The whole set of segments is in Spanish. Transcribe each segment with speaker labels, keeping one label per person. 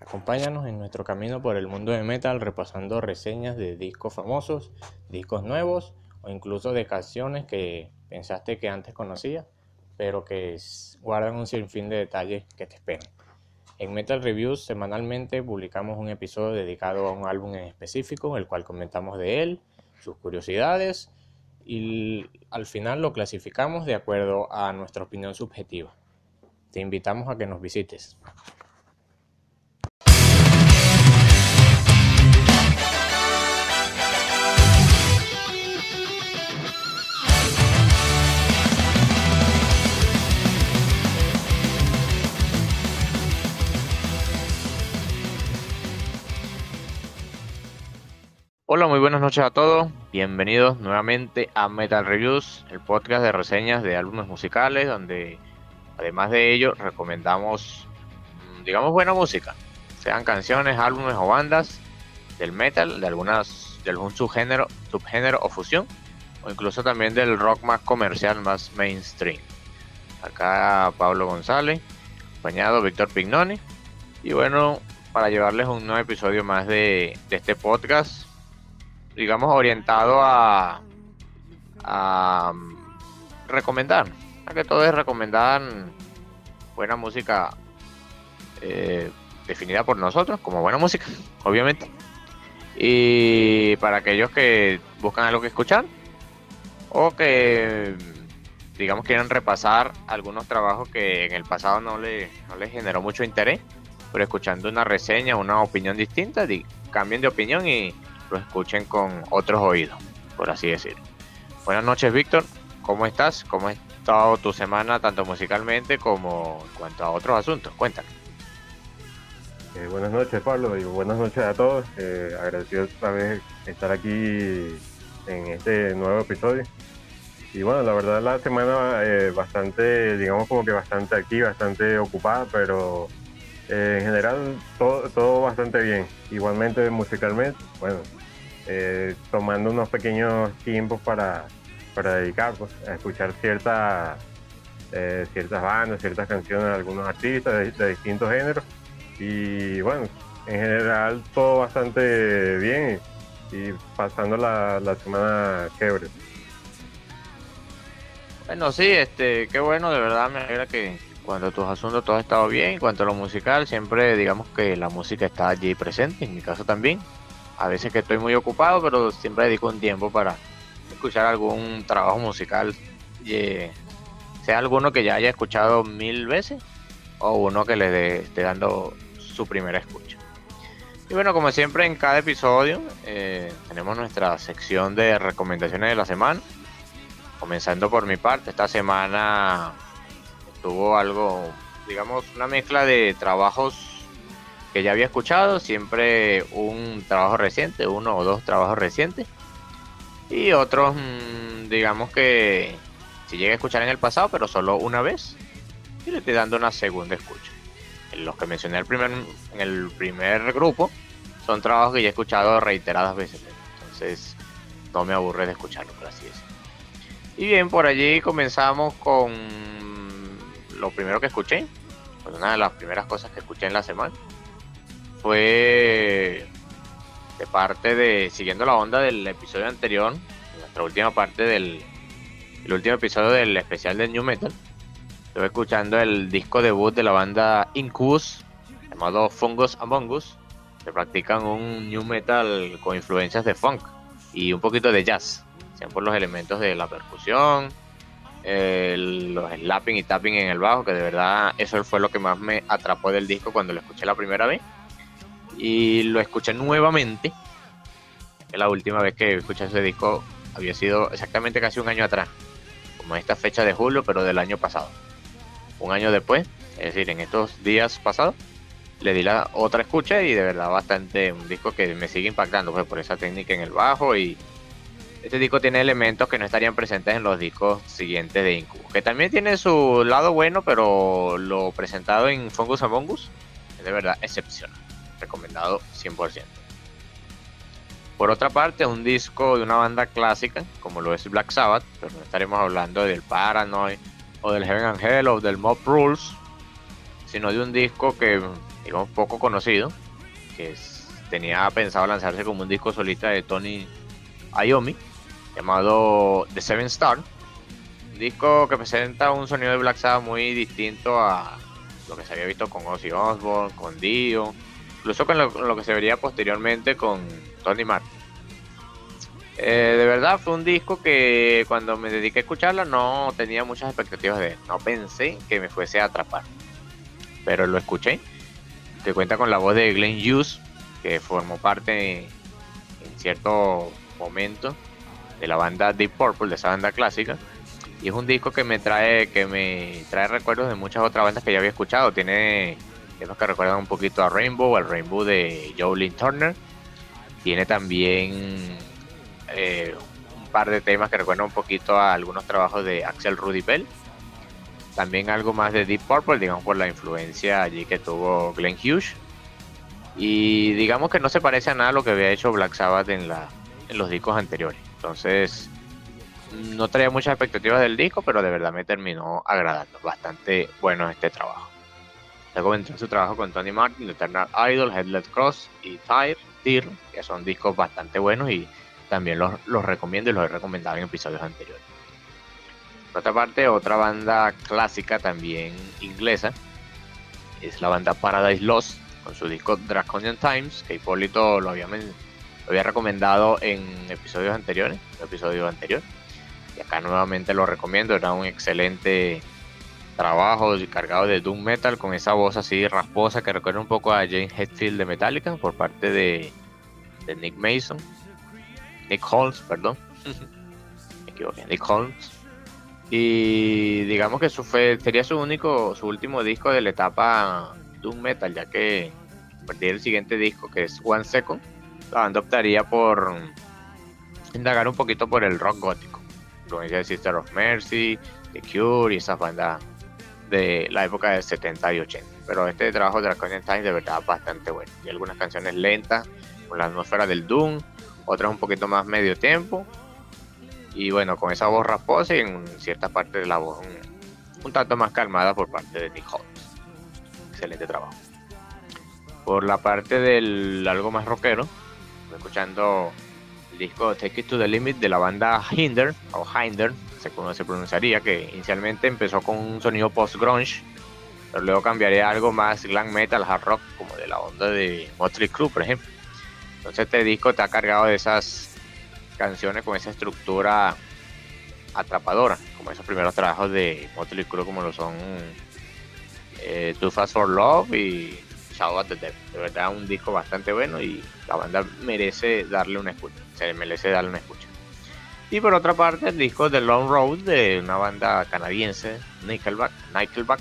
Speaker 1: Acompáñanos en nuestro camino por el mundo de metal repasando reseñas de discos famosos, discos nuevos o incluso de canciones que pensaste que antes conocías, pero que guardan un sinfín de detalles que te esperan. En Metal Reviews semanalmente publicamos un episodio dedicado a un álbum en específico, el cual comentamos de él, sus curiosidades y al final lo clasificamos de acuerdo a nuestra opinión subjetiva. Te invitamos a que nos visites. Hola, muy buenas noches a todos. Bienvenidos nuevamente a Metal Reviews, el podcast de reseñas de álbumes musicales, donde además de ello recomendamos, mm, digamos, buena música, sean canciones, álbumes o bandas del metal, de algunas, de algún subgénero, subgénero o fusión, o incluso también del rock más comercial, más mainstream. Acá Pablo González, acompañado Víctor Pignoni, y bueno, para llevarles un nuevo episodio más de, de este podcast digamos, orientado a, mm, recomendar. A que todo es recomendar buena música eh, definida por nosotros como buena música, obviamente. Y para aquellos que buscan algo que escuchar o que, digamos, quieren repasar algunos trabajos que en el pasado no, le, no les generó mucho interés, pero escuchando una reseña, una opinión distinta, cambien de opinión y lo escuchen con otros oídos, por así decirlo. Buenas noches, Víctor. ¿Cómo estás? ¿Cómo ha estado tu semana, tanto musicalmente como en cuanto a otros asuntos? Cuéntame.
Speaker 2: Eh, buenas noches, Pablo, y buenas noches a todos. Eh, agradecido otra vez estar aquí en este nuevo episodio. Y bueno, la verdad la semana eh, bastante, digamos como que bastante activa, bastante ocupada, pero eh, en general todo, todo bastante bien. Igualmente musicalmente, bueno, eh, tomando unos pequeños tiempos para, para dedicar pues, a escuchar ciertas eh, ciertas bandas, ciertas canciones de algunos artistas de, distintos géneros. Y bueno, en general todo bastante bien y, pasando la, la semana chévere.
Speaker 1: Bueno, sí, este, qué bueno, de verdad me alegra que cuando tus asuntos todo ha estado bien. En cuanto a lo musical, siempre digamos que la música está allí presente, en mi caso también a veces que estoy muy ocupado, pero siempre dedico un tiempo para escuchar algún trabajo musical, eh, sea alguno que ya haya escuchado mil veces o uno que le esté dando su primera escucha. Y bueno, como siempre en cada episodio eh, tenemos nuestra sección de recomendaciones de la semana. Comenzando por mi parte, esta semana tuvo algo, digamos, una mezcla de trabajos que ya había escuchado, siempre un trabajo reciente, uno o dos trabajos recientes. Y otros, mm, digamos que si llegué a escuchar en el pasado, pero solo una vez. Y le estoy dando una segunda escucha. Los que mencioné el primer, en el primer grupo son trabajos que ya he escuchado reiteradas veces. Entonces no me aburre de escucharlo, por así decirlo. Y bien, por allí comenzamos con lo primero que escuché. Pues una de las primeras cosas que escuché en la semana fue de parte de, siguiendo la onda del episodio anterior, nuestra última parte del el último episodio del especial de New Metal. Estuve escuchando el disco debut de la banda Incubus, llamado Fungus Among Us, que practican un New Metal con influencias de funk y un poquito de jazz, sean por los elementos de la percusión, los slapping y tapping en el bajo, que de verdad eso fue lo que más me atrapó del disco cuando lo escuché la primera vez y lo escuché nuevamente. La última vez que escuché ese disco había sido exactamente casi un año atrás, como esta fecha de julio, pero del año pasado. Un año después, es decir, en estos días pasados, le di la otra escucha y de verdad bastante un disco que me sigue impactando pues, por esa técnica en el bajo y este disco tiene elementos que no estarían presentes en los discos siguientes de Incubus, que también tiene su lado bueno, pero lo presentado en Fungus Among Us es de verdad excepcional recomendado 100%. Por otra parte, un disco de una banda clásica, como lo es Black Sabbath, pero no estaremos hablando del Paranoid o del Heaven and Hell o del Mob Rules, sino de un disco que digamos, poco conocido, que tenía pensado lanzarse como un disco solista de Tony Iommi, llamado The Seven Star. Un disco que presenta un sonido de Black Sabbath muy distinto a lo que se había visto con Ozzy Osbourne, con Dio, incluso con lo, que se vería posteriormente con Tony Martin. Eh, de verdad fue un disco que cuando me dediqué a escucharlo no tenía muchas expectativas de él. No pensé que me fuese a atrapar. Pero lo escuché. Te cuenta con la voz de Glenn Hughes, que formó parte en cierto momento de la banda Deep Purple, de esa banda clásica. Y es un disco que me trae, que me trae recuerdos de muchas otras bandas que ya había escuchado. Tiene temas que recuerdan un poquito a Rainbow, al Rainbow de Jolene Turner. Tiene también eh, un par de temas que recuerdan un poquito a algunos trabajos de Axel Rudy Bell. También algo más de Deep Purple, digamos por la influencia allí que tuvo Glenn Hughes. Y digamos que no se parece a nada a lo que había hecho Black Sabbath en, la, en los discos anteriores. Entonces, no traía muchas expectativas del disco, pero de verdad me terminó agradando. Bastante bueno este trabajo. Entró su trabajo con Tony Martin, Eternal Idol, Headless Cross y Tire, Tear, que son discos bastante buenos y también los, los recomiendo y los he recomendado en episodios anteriores. Por otra parte, otra banda clásica también inglesa es la banda Paradise Lost con su disco Draconian Times, que Hipólito lo había, lo había recomendado en episodios anteriores, episodio anterior. Y acá nuevamente lo recomiendo, era un excelente trabajo cargado de Doom Metal con esa voz así rasposa que recuerda un poco a James Hetfield de Metallica por parte de, de Nick Mason. Nick Holmes, perdón. Me equivoqué, Nick Holmes. Y digamos que eso fue, sería su único, su último disco de la etapa Doom Metal, ya que a partir del siguiente disco, que es One Second, la banda optaría por indagar un poquito por el rock gótico. Como decía Sister of Mercy, The Cure y esas bandas de la época de 70 y 80. Pero este trabajo de Draconian Times de verdad bastante bueno. Y algunas canciones lentas, con la atmósfera del Doom, otras un poquito más medio tiempo. Y bueno, con esa voz rasposa y en cierta parte de la voz un, tanto más calmada por parte de Nick Holmes. Excelente trabajo. Por la parte del algo más rockero, escuchando el disco Take It to the Limit de la banda Hinder, o Hinder, cómo se pronunciaría, que inicialmente empezó con un sonido post-grunge, pero luego cambiaría algo más glam metal, hard rock, como de la onda de Motley Crue, por ejemplo. Entonces este disco está cargado de esas canciones con esa estructura atrapadora, como esos primeros trabajos de Motley Crue como lo son eh, Too Fast for Love y Shadow of the Dead. De verdad un disco bastante bueno y la banda merece darle una escucha, se merece darle una escucha. Y por otra parte el disco The Long Road de una banda canadiense, Nickelback.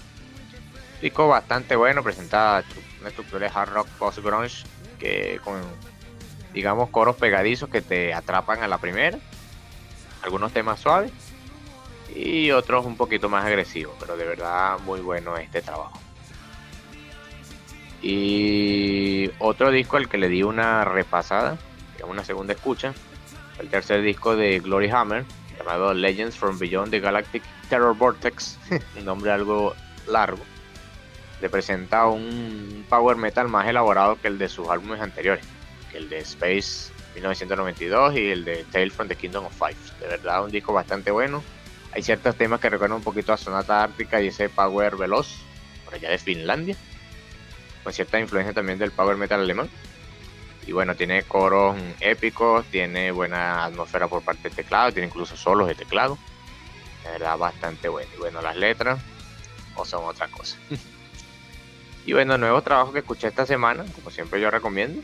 Speaker 1: Disco bastante bueno, presenta una estructura de hard rock post grunge que con digamos, coros pegadizos que te atrapan a la primera. Algunos temas suaves y otros un poquito más agresivos, pero de verdad muy bueno este trabajo. Y otro disco al que le di una repasada, una segunda escucha, el tercer disco de Glory Hammer, llamado Legends from Beyond the Galactic Terror Vortex, un nombre algo largo, le presenta un power metal más elaborado que el de sus álbumes anteriores el de Space 1992 y el de Tale from the Kingdom of Five. De verdad, un disco bastante bueno. Hay ciertos temas que recuerdan un poquito a Sonata Ártica y ese power veloz, por allá de Finlandia, con cierta influencia también del power metal alemán. Y bueno, tiene coros épicos, tiene buena atmósfera por parte del teclado, tiene incluso solos de teclado. De verdad, bastante bueno. Y bueno, las letras o son otra cosa. y bueno, nuevo trabajo que escuché esta semana, como siempre yo recomiendo,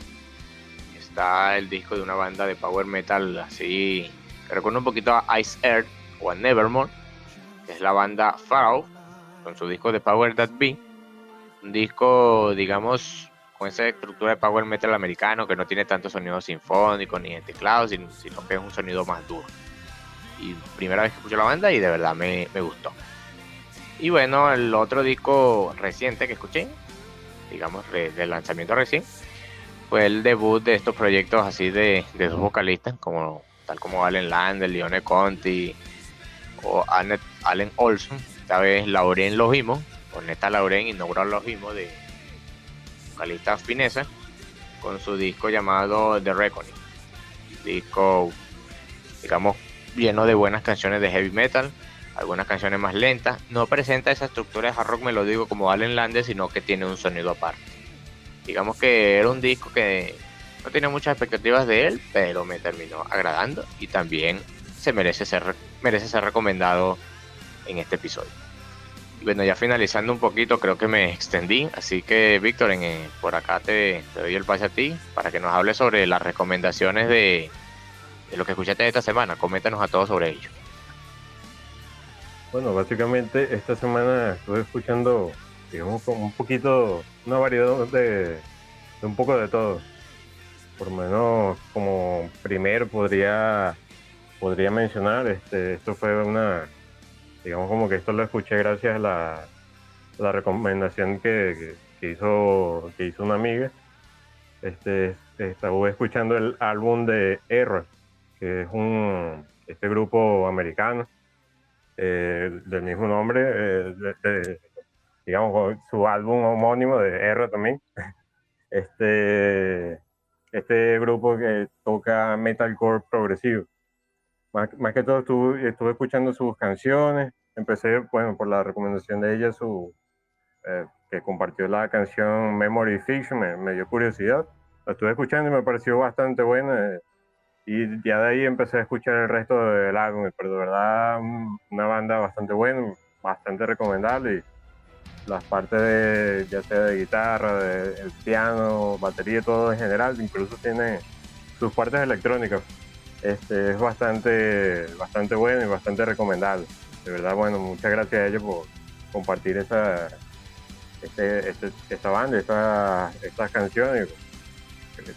Speaker 1: está el disco de una banda de power metal así, que recuerda un poquito a Ice Earth o a Nevermore, que es la banda Pharaoh, con su disco de Power That Be. Un disco, digamos, esa estructura de power metal americano que no tiene tanto sonido sinfónico ni de teclado, sino, que es un sonido más duro. Y primera vez que escucho la banda y de verdad me, me gustó. Y bueno, el otro disco reciente que escuché, digamos, del lanzamiento recién, fue el debut de estos proyectos así de, dos vocalistas, como tal como Allen Land, Leone Conti o Allen Olson. Esta vez Lauren Logimo, Neta Lauren inauguró Logimo de, vocalista finesa, con su disco llamado The Reckoning. Disco, digamos, lleno de buenas canciones de heavy metal, algunas canciones más lentas. No presenta esa estructura de hard rock melódico como Allen Lande, sino que tiene un sonido aparte. Digamos que era un disco que no tenía muchas expectativas de él, pero me terminó agradando y también se merece ser, merece ser recomendado en este episodio. Bueno, ya finalizando un poquito, creo que me extendí, así que Víctor, eh, por acá te, doy el pase a ti para que nos hables sobre las recomendaciones de, lo que escuchaste esta semana. Coméntanos a todos sobre ello.
Speaker 2: Bueno, básicamente esta semana estuve escuchando, digamos, un poquito, una variedad de, de un poco de todo. Por lo menos como primero podría, podría mencionar, este, esto fue una, digamos como que esto lo escuché gracias a la, la recomendación que, que, hizo, que hizo una amiga. Este, estaba escuchando el álbum de Error, que es un, este grupo americano eh, del mismo nombre, eh, digamos, su álbum homónimo de R también. Este, este grupo que toca metalcore progresivo. Más, que todo estuve, estuve, escuchando sus canciones, empecé, bueno, por la recomendación de ella, su, eh, que compartió la canción Memory Fiction, me, dio curiosidad. La estuve escuchando y me pareció bastante buena. Y ya de ahí empecé a escuchar el resto del álbum, pero de verdad una banda bastante buena, bastante recomendable. Las partes de, ya sea de guitarra, de piano, batería, todo en general, incluso tiene sus partes electrónicas. Este, es bastante, bastante bueno y bastante recomendable. De verdad, bueno, muchas gracias a ellos por compartir esa, este, este, esta banda, estas esta canciones.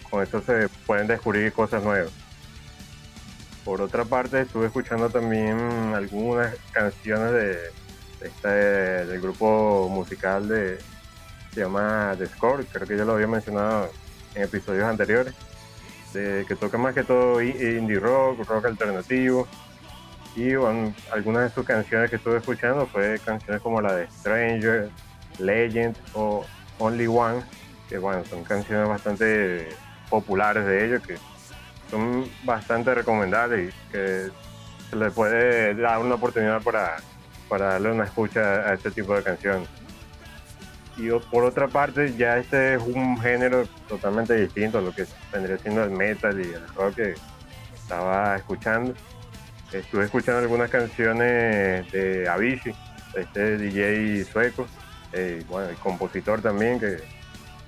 Speaker 2: Con esto se pueden descubrir cosas nuevas. Por otra parte, estuve escuchando también algunas canciones de, este, del grupo musical de se llama The Score, creo que ya lo había mencionado en episodios anteriores, de, que toca más que todo indie rock, rock alternativo. Y algunas de sus canciones que estuve escuchando fue canciones como la de Stranger, Legend o Only One, que bueno, son canciones bastante populares de ellos que son bastante recomendables y que se le puede dar una oportunidad para, para darle una escucha a este tipo de canciones. Y por otra parte, ya este es un género totalmente distinto a lo que vendría siendo el metal y el rock que estaba escuchando. Estuve escuchando algunas canciones de Avicii, este DJ sueco, eh, bueno, el compositor también, que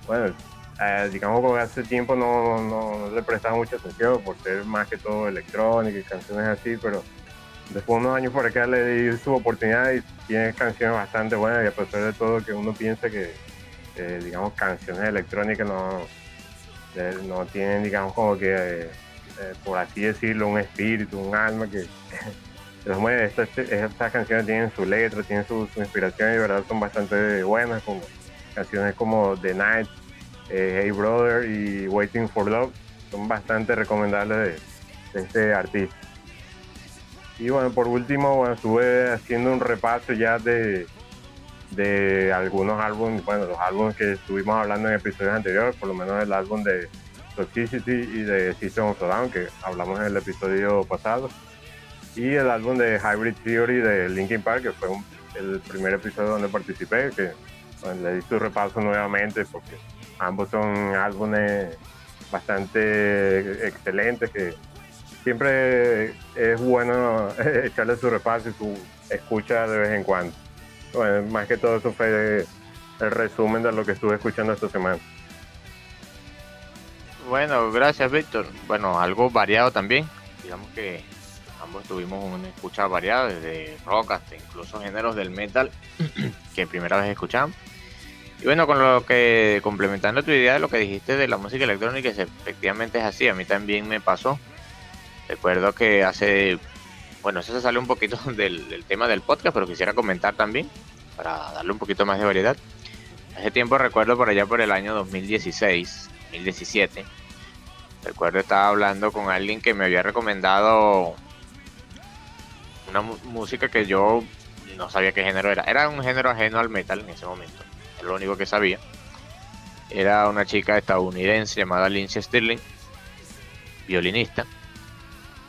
Speaker 2: bueno, eh, digamos que hace tiempo no, no, le prestaba mucha atención por ser más que todo electrónica y canciones así, pero después de unos años por acá le di su oportunidad y tiene canciones bastante buenas y a pesar de todo que uno piensa que, eh, digamos, canciones electrónicas no, eh, no tienen, digamos, como que, por así decirlo, un espíritu, un alma que los mueve. Estas, estas, canciones tienen su letra, tienen su, inspiración y de verdad son bastante buenas, como canciones como The Night eh, hey Brother y Waiting for Love son bastante recomendables de, este artista. Y bueno, por último, bueno, estuve haciendo un repaso ya de, de algunos álbumes, bueno, los álbumes que estuvimos hablando en episodios anteriores, por lo menos el álbum de Toxicity y de System of Down, que hablamos en el episodio pasado, y el álbum de Hybrid Theory de Linkin Park, que fue el primer episodio donde participé, que le di su repaso nuevamente porque Ambos son álbumes bastante excelentes que siempre es bueno echarle su repaso y su escucha de vez en cuando. Bueno, más que todo eso fue el resumen de lo que estuve escuchando esta semana.
Speaker 1: Bueno, gracias Víctor. Bueno, algo variado también. Digamos que ambos tuvimos una escucha variada, desde rock hasta incluso géneros del metal que primera vez escuchamos. Y bueno, con lo que, complementando tu idea de lo que dijiste de la música electrónica, efectivamente es así, a mí también me pasó. Recuerdo que hace, bueno, eso se sale un poquito del, tema del podcast, pero quisiera comentar también, para darle un poquito más de variedad. Hace tiempo recuerdo por allá por el año 2016, 2017, recuerdo estaba hablando con alguien que me había recomendado una música que yo no sabía qué género era. Era un género ajeno al metal en ese momento lo único que sabía. era una chica estadounidense llamada Lindsay Stirling, violinista,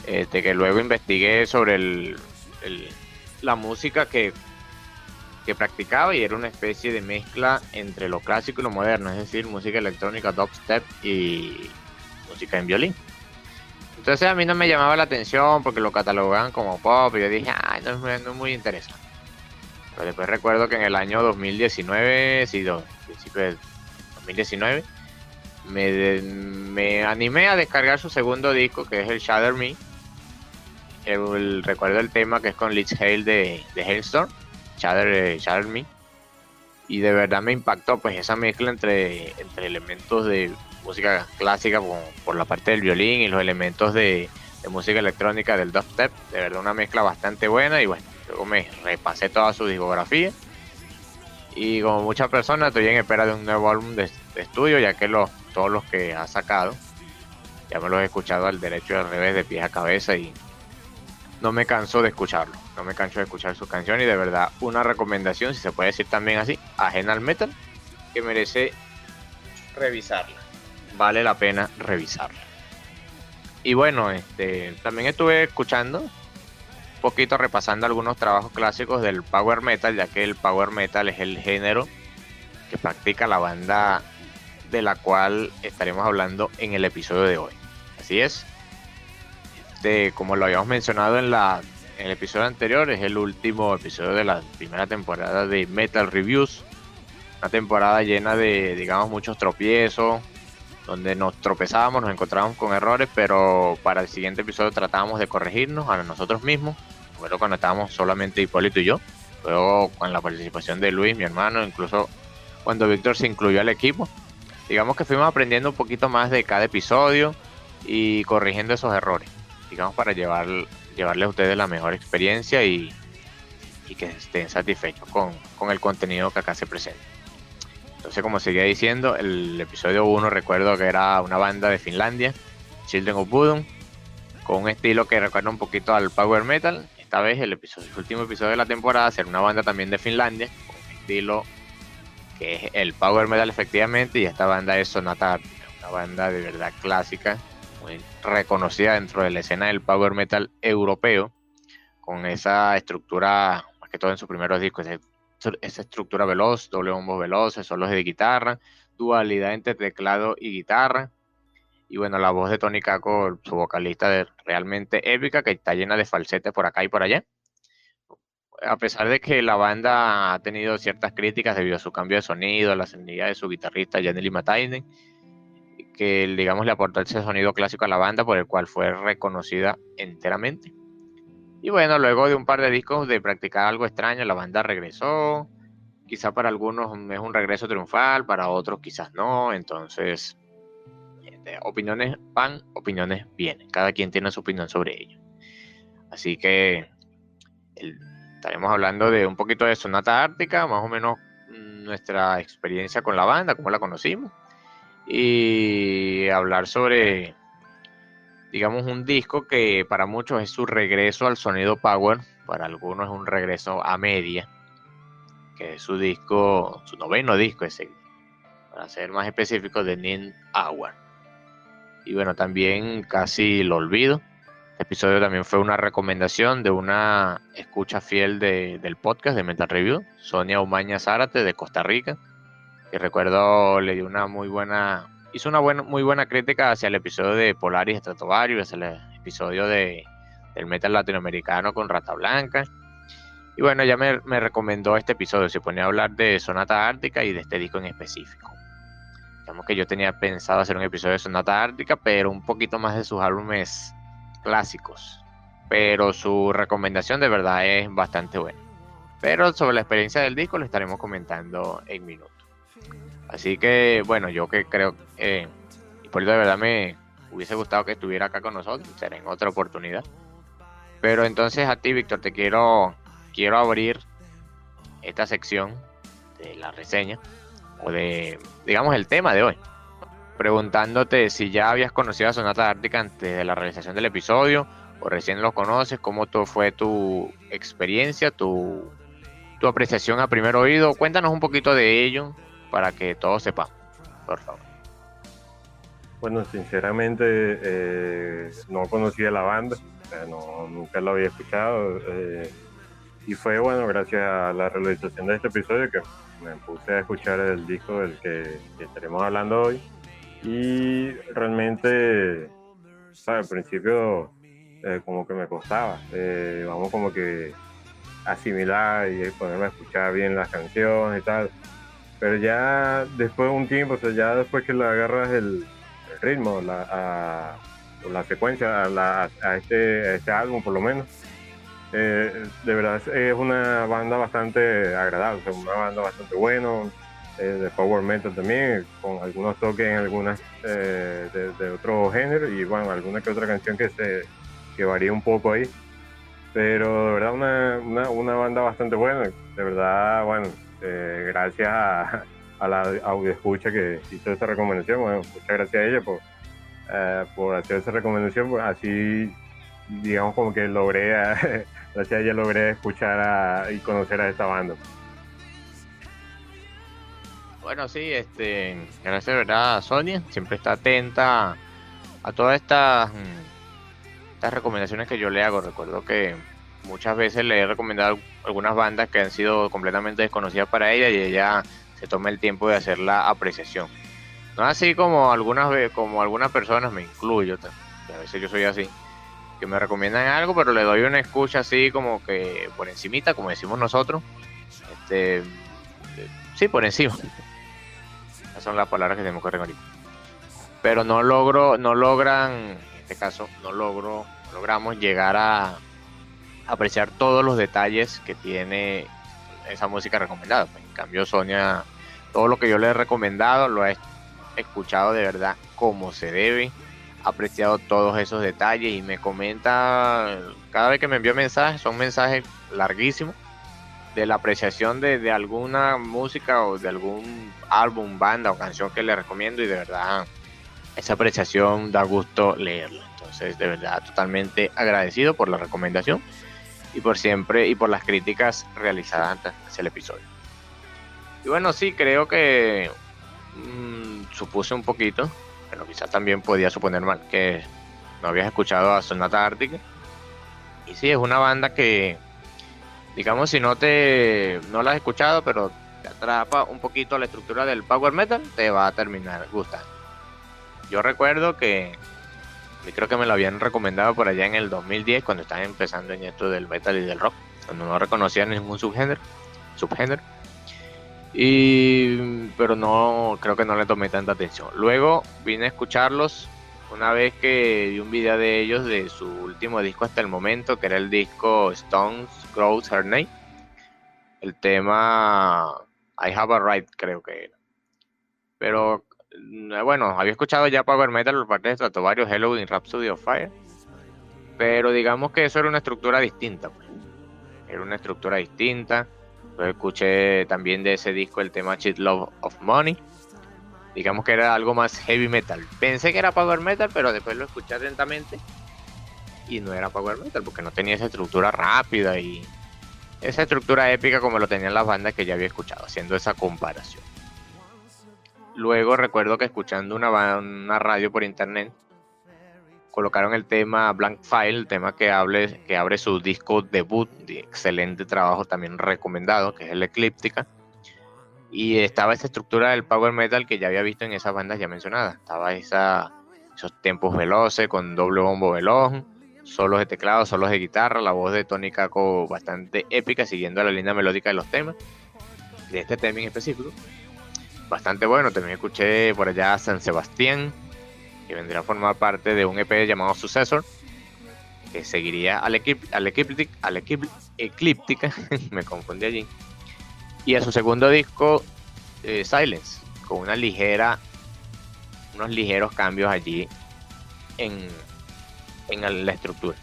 Speaker 1: este, que luego investigué sobre el, la música que, practicaba y era una especie de mezcla entre lo clásico y lo moderno, es decir, música electrónica, dubstep y música en violín. Entonces a mí no me llamaba la atención porque lo catalogaban como pop y yo dije, ay, no, es muy interesante. Pero después recuerdo que en el año 2019, sí, principio de 2019, me, me animé a descargar su segundo disco que es el Shatter Me el, recuerdo el tema que es con Liz Hale de, de Hailstorm, Shatter, eh, Me. Y de verdad me impactó pues esa mezcla entre, entre elementos de música clásica por, la parte del violín y los elementos de, música electrónica del dubstep. De verdad una mezcla bastante buena y bueno, luego me repasé toda su discografía. Y como muchas personas estoy en espera de un nuevo álbum de, estudio ya que los, todos los que ha sacado ya me los he escuchado al derecho y al revés de pies a cabeza y no me canso de escucharlo. No me canso de escuchar sus canciones y de verdad una recomendación, si se puede decir también así, ajena al metal, que merece revisarla. Vale la pena revisarla. Y bueno, este, también estuve escuchando un poquito repasando algunos trabajos clásicos del power metal, ya que el power metal es el género que practica la banda de la cual estaremos hablando en el episodio de hoy. Así es, como lo habíamos mencionado en, la, el episodio anterior, es el último episodio de la primera temporada de Metal Reviews. Una temporada llena de, digamos, muchos tropiezos, donde nos tropezábamos, nos encontrábamos con errores, pero para el siguiente episodio tratábamos de corregirnos a nosotros mismos. Primero cuando estábamos solamente Hipólito y yo, luego con la participación de Luis, mi hermano, incluso cuando Víctor se incluyó al equipo. Digamos que fuimos aprendiendo un poquito más de cada episodio y corrigiendo esos errores digamos, para llevar, llevarle a ustedes la mejor experiencia y, que estén satisfechos con, el contenido que acá se presenta. Entonces, como seguía diciendo, el episodio 1 recuerdo que era una banda de Finlandia, Children of Bodom, con un estilo que recuerda un poquito al power metal. Esta vez el, episodio, último episodio de la temporada será una banda también de Finlandia, con un estilo que es el power metal efectivamente, y esta banda es Sonata una banda de verdad clásica, muy reconocida dentro de la escena del power metal europeo, con esa estructura, más que todo en sus primeros discos, esa estructura veloz, doble bombo veloces, solos de guitarra, dualidad entre teclado y guitarra. Y bueno, la voz de Tony Kako, su vocalista de, realmente épica, que está llena de falsetes por acá y por allá. A pesar de que la banda ha tenido ciertas críticas debido a su cambio de sonido, a la sensibilidad de su guitarrista Janely Matainen, que digamos le aportó ese sonido clásico a la banda por el cual fue reconocida enteramente. Y bueno, luego de un par de discos de practicar algo extraño, la banda regresó. Quizá para algunos es un regreso triunfal, para otros quizás no. Entonces, este, opiniones van, opiniones vienen. Cada quien tiene su opinión sobre ello. Así que estaremos hablando de un poquito de Sonata Ártica, más o menos mm, nuestra experiencia con la banda, cómo la conocimos y hablar sobre, digamos, un disco que para muchos es su regreso al sonido power, para algunos es un regreso a media, que es su disco, su noveno disco ese, para ser más específico, de Nin Hour. Y bueno, también casi lo olvido. Este episodio también fue una recomendación de una escucha fiel del podcast de Metal Review, Sonia Umaña Zárate de Costa Rica que recuerdo le dio una muy buena, hizo una muy buena crítica hacia el episodio de Polaris Stratovarius, hacia el episodio de, del metal latinoamericano con Rata Blanca. Y bueno, ya me, me recomendó este episodio, se ponía a hablar de Sonata Ártica y de este disco en específico. Digamos que yo tenía pensado hacer un episodio de Sonata Ártica, pero un poquito más de sus álbumes clásicos. Pero su recomendación de verdad es bastante buena. Pero sobre la experiencia del disco lo estaremos comentando en minutos. Así que, bueno, yo que creo, eh, eso de verdad me hubiese gustado que estuviera acá con nosotros, será en otra oportunidad. Pero entonces a ti, Víctor, te quiero, quiero abrir esta sección de la reseña, o de, digamos, el tema de hoy, preguntándote si ya habías conocido a Sonata Ártica antes de la realización del episodio, o recién lo conoces, cómo fue tu experiencia, tu, tu apreciación a primer oído. Cuéntanos un poquito de ello, para que todos sepan. por favor.
Speaker 2: Bueno, sinceramente eh, no conocía la banda, no, nunca lo había escuchado. Eh, y fue bueno, gracias a la realización de este episodio que me puse a escuchar el disco del que, estaremos hablando hoy. Y realmente, al principio eh, como que me costaba, vamos como que asimilar y ponerme a escuchar bien las canciones y tal. Pero ya después de un tiempo, o sea, ya después que le agarras el, ritmo, la, a, la secuencia, a, este, este, álbum por lo menos. Eh, de verdad es una banda bastante agradable, una banda bastante buena, eh, de power metal también, con algunos toques en algunas eh, de, otro género y bueno, alguna que otra canción que se que varía un poco ahí. Pero de verdad una, una, una banda bastante buena, de verdad, bueno, gracias a, a la audio escucha que hizo esta recomendación. Bueno, muchas gracias a ella por, eh, por hacer esa recomendación. Pues, así, digamos, como que logré, gracias a ella logré escuchar y conocer a esta banda.
Speaker 1: Bueno, sí, este, gracias, ¿verdad? A Sonia siempre está atenta a todas estas, mm, estas recomendaciones que yo le hago. Recuerdo que muchas veces le he recomendado algunas bandas que han sido completamente desconocidas para ella y ella se tome el tiempo de hacer la apreciación. No así como algunas como algunas personas, me incluyo, a veces yo soy así, que me recomiendan algo, pero le doy una escucha así como que por encimita, como decimos nosotros. Este, sí, por encima. Esas son las palabras que tenemos que recordar. Pero no logro, no logran, en este caso, no logro, logramos llegar a apreciar todos los detalles que tiene esa música recomendada. En cambio, Sonia, todo lo que yo le he recomendado lo he escuchado de verdad como se debe, ha apreciado todos esos detalles y me comenta cada vez que me envía mensajes, son mensajes larguísimos de la apreciación de, de alguna música o de algún álbum, banda o canción que le recomiendo y de verdad esa apreciación da gusto leerla. Entonces, de verdad, totalmente agradecido por la recomendación y por siempre y por las críticas realizadas hacia el episodio. Y bueno, sí, creo que mm, supuse un poquito, pero quizás también podía suponer mal que no habías escuchado a Sonata Ártica. Y sí, es una banda que, digamos, si no te no la has escuchado, pero te atrapa un poquito la estructura del power metal, te va a terminar gustando. Yo recuerdo que creo que me lo habían recomendado por allá en el 2010 cuando estaban empezando en esto del metal y del rock, cuando no reconocían ningún subgénero, subgénero. Y pero no creo que no le tomé tanta atención. Luego vine a escucharlos una vez que vi un video de ellos de su último disco hasta el momento, que era el disco Stones Grows Her Name. El tema I Have a Right, creo que era. Pero bueno, había escuchado ya Power Metal por parte de Hello in Rhapsody of Fire, pero digamos que eso era una estructura distinta, pues. Era una estructura distinta. Escuché también de ese disco el tema Cheat Love of Money. Digamos que era algo más heavy metal. Pensé que era power metal, pero después lo escuché atentamente y no era power metal porque no tenía esa estructura rápida y esa estructura épica como lo tenían las bandas que ya había escuchado, haciendo esa comparación. Luego recuerdo que escuchando una, una radio por internet, colocaron el tema Blank File, el tema que, hable, que abre su disco debut, de excelente trabajo también recomendado, que es el Eclíptica. Y estaba esa estructura del power metal que ya había visto en esas bandas ya mencionadas. Estaba esa, esos tiempos veloces con doble bombo veloz, solos de teclado, solos de guitarra, la voz de Tony Kako bastante épica, siguiendo la línea melódica de los temas, de este tema en específico bastante bueno. También escuché por allá San Sebastián, que vendría a formar parte de un EP llamado Successor, que seguiría al, equip, al, al Eclíptica, me confundí allí, y a su segundo disco, eh, Silence, con una ligera, unos ligeros cambios allí en, en la estructura.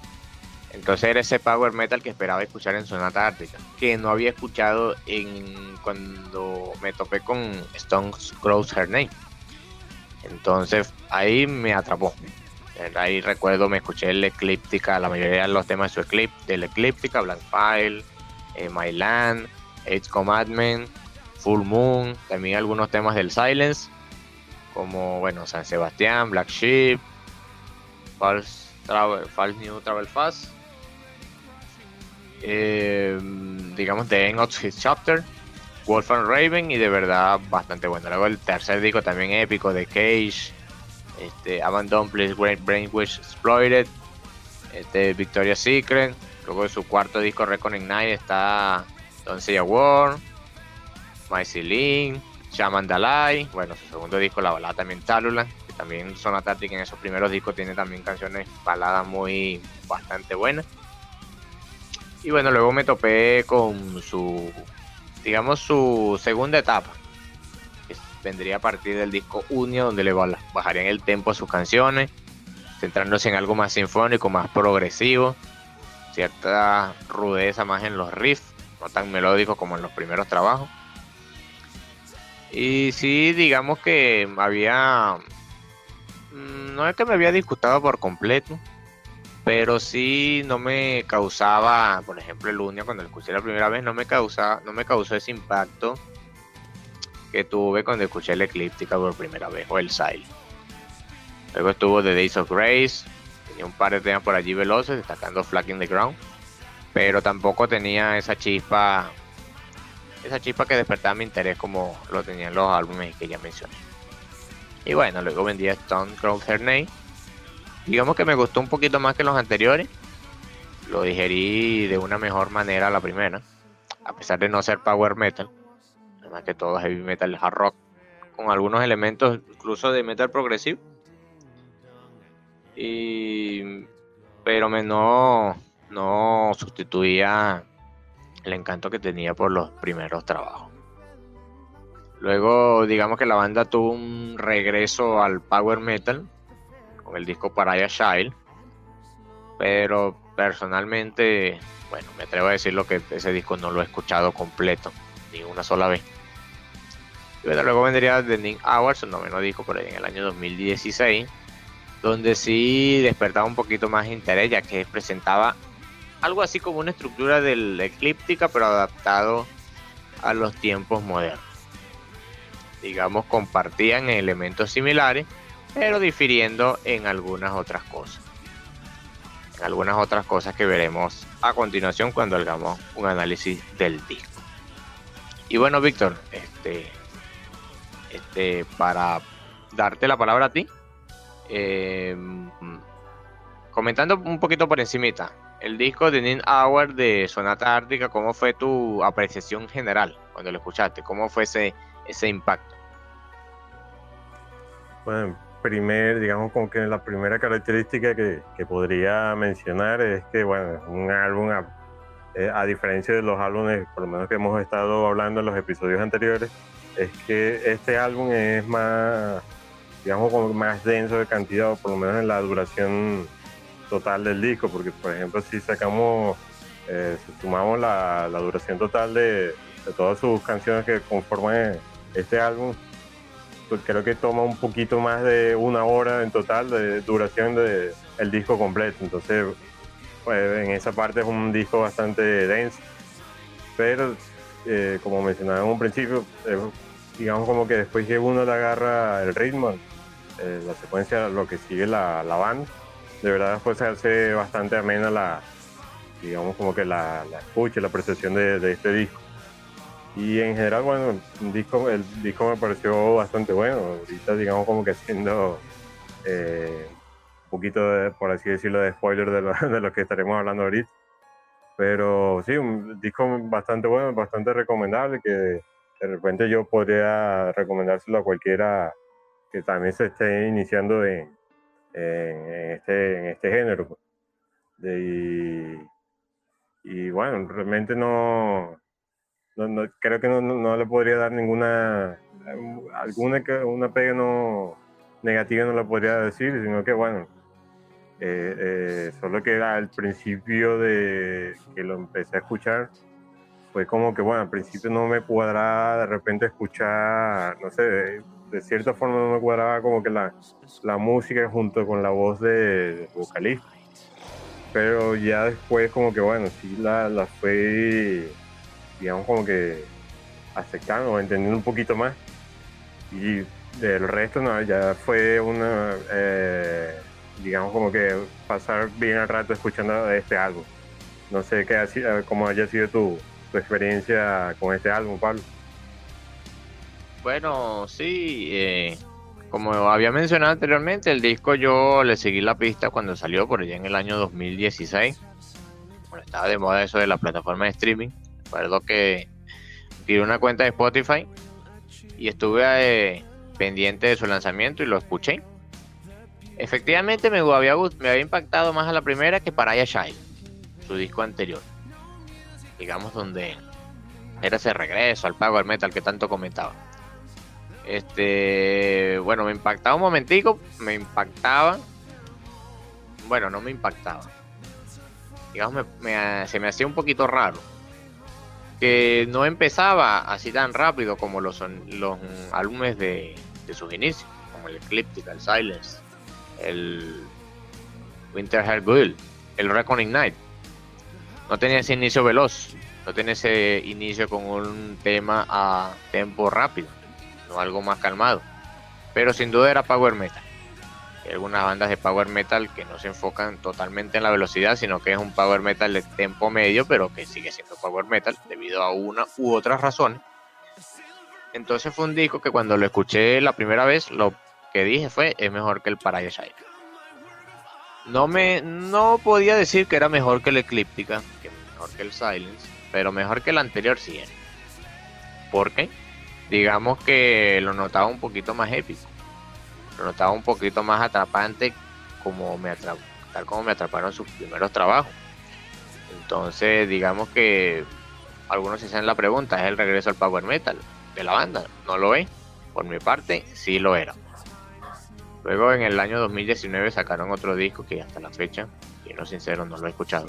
Speaker 1: Entonces era ese power metal que esperaba escuchar en Sonata Ártica, que no había escuchado en cuando me topé con Stones Grows Her Name. Entonces ahí me atrapó. Ahí recuerdo, me escuché el Eclíptica, la mayoría de los temas de su Eclip, del Eclíptica, Black File, eh, My Land, Eight Commandment, Full Moon, también algunos temas del Silence. como, bueno, San Sebastián, Black Sheep, False, Travel, False New Travel Fast, eh, digamos The End of His Chapter, Wolf and Raven y de verdad bastante bueno. Luego el tercer disco también épico de Cage, este, Abandon Please Brainwash Exploited, este, Victoria Secret. Luego de su cuarto disco Reckoning Night está Don't Say a Word, My Link, Shaman Dalai. Bueno, su segundo disco, la balada también Talula, que también Zona Táctica en esos primeros discos tiene también canciones baladas muy bastante buenas. Y bueno, luego me topé con su, digamos, su segunda etapa, vendría a partir del disco Unio, donde le bajarían el tempo a sus canciones, centrándose en algo más sinfónico, más progresivo, cierta rudeza más en los riffs, no tan melódicos como en los primeros trabajos. Y sí, digamos que había. Mm, no es que me había disgustado por completo, pero sí no me causaba, por ejemplo, el Unia cuando lo escuché la primera vez, no me causaba, no me causó ese impacto que tuve cuando escuché el Eclíptica por primera vez o el Sile. Luego estuvo The Days of Grace, tenía un par de temas por allí veloces, destacando Flag in the Ground, pero tampoco tenía esa chispa esa chispa que despertaba mi interés como lo tenían los álbumes que ya mencioné. Y bueno, luego vendía Stone Cold Hernay. Digamos que me gustó un poquito más que los anteriores. Lo digerí de una mejor manera la primera. A pesar de no ser power metal. Además que todo heavy metal hard rock. Con algunos elementos incluso de metal progresivo. Y... Pero me no sustituía el encanto que tenía por los primeros trabajos. Luego, digamos que la banda tuvo un regreso al power metal con el disco Pariah Child, pero personalmente, bueno, me atrevo a decir lo que ese disco no lo he escuchado completo, ni una sola vez. Y bueno, luego vendría The Nick Hours, el noveno disco por ahí en el año 2016, donde sí despertaba un poquito más interés, ya que presentaba algo así como una estructura del eclíptica, pero adaptado a los tiempos modernos. Digamos, compartían elementos similares, pero difiriendo en algunas otras cosas. En algunas otras cosas que veremos a continuación cuando hagamos un análisis del disco. Y bueno, Víctor, este, este, para darte la palabra a ti, eh, comentando un poquito por encimita, el disco de Nin Hour de Sonata Ártica, ¿cómo fue tu apreciación general cuando lo escuchaste? ¿Cómo fue ese, ese impacto?
Speaker 2: Bueno, primer, digamos como que la primera característica que, podría mencionar es que, bueno, un álbum, eh, a, diferencia de los álbumes, por lo menos que hemos estado hablando en los episodios anteriores, es que este álbum es más, digamos, como más denso de cantidad, por lo menos en la duración total del disco, porque por ejemplo si sacamos, eh, si sumamos la, duración total de, todas sus canciones que conforman este álbum, creo que toma un poquito más de una hora en total de duración del el disco completo. Entonces, pues, en esa parte es un disco bastante denso. Pero, eh, como mencionaba en un principio, digamos como que después que uno le agarra el ritmo, eh, la secuencia, lo que sigue la, la banda, de verdad después se hace bastante amena la, digamos como que la, la escucha, la percepción de, este disco. Y en general, bueno, el disco, el disco me pareció bastante bueno. Ahorita, digamos, como que haciendo eh, un poquito, de, por así decirlo, de spoiler de lo, de lo que estaremos hablando ahorita. Pero sí, un disco bastante bueno, bastante recomendable, que de repente yo podría recomendárselo a cualquiera que también se esté iniciando en, en, este, en este género. Pues. y, bueno, realmente no, no, creo que no, no, le podría dar ninguna, alguna que una pega no negativa no la podría decir, sino que bueno, eh, eh, solo que al principio de que lo empecé a escuchar, fue como que bueno, al principio no me cuadraba de repente escuchar, no sé, de cierta forma no me cuadraba como que la, la música junto con la voz de, vocalista. Pero ya después como que bueno, sí la, la fue, digamos como que aceptando o entendiendo un poquito más. Y del resto no, ya fue una, eh, digamos como que pasar bien el rato escuchando este álbum. No sé qué eh, cómo haya sido tu, tu experiencia con este álbum, Pablo.
Speaker 1: Bueno, sí, eh, como había mencionado anteriormente, el disco yo le seguí la pista cuando salió por allá en el año 2016. Bueno, estaba de moda eso de la plataforma de streaming. Recuerdo que tiré una cuenta de Spotify y estuve eh, pendiente de su lanzamiento y lo escuché. Efectivamente me había, me impactado más a la primera que para Shine, su disco anterior. Digamos donde era ese regreso al pago al metal que tanto comentaba. Este, bueno, me impactaba un momentico, me impactaba. Bueno, no me impactaba. Digamos, se me hacía un poquito raro. Que no empezaba así tan rápido como los, los álbumes de, sus inicios, como el Ecliptic, el Silence, el Winter Hellbull, el Reckoning Night. No tenía ese inicio veloz, no tenía ese inicio con un tema a tempo rápido no algo más calmado. Pero sin duda era power metal. Algunas bandas de power metal que no se enfocan totalmente en la velocidad, sino que es un power metal de tempo medio, pero que sigue siendo power metal debido a una u otras razones. Entonces fue un disco que cuando lo escuché la primera vez, lo que dije fue es mejor que el Paradise No me no podía decir que era mejor que el Eclíptica, que mejor que el Silence, pero mejor que el anterior sí era. ¿Por qué? digamos que lo notaba un poquito más épico. Lo notaba un poquito más atrapante como me tal como me atraparon sus primeros trabajos. Entonces, digamos que algunos se hacen la pregunta, ¿es el regreso al power metal de la banda? No lo es. Por mi parte, sí lo era. Luego en el año 2019 sacaron otro disco que hasta la fecha, no sincero, no lo he escuchado.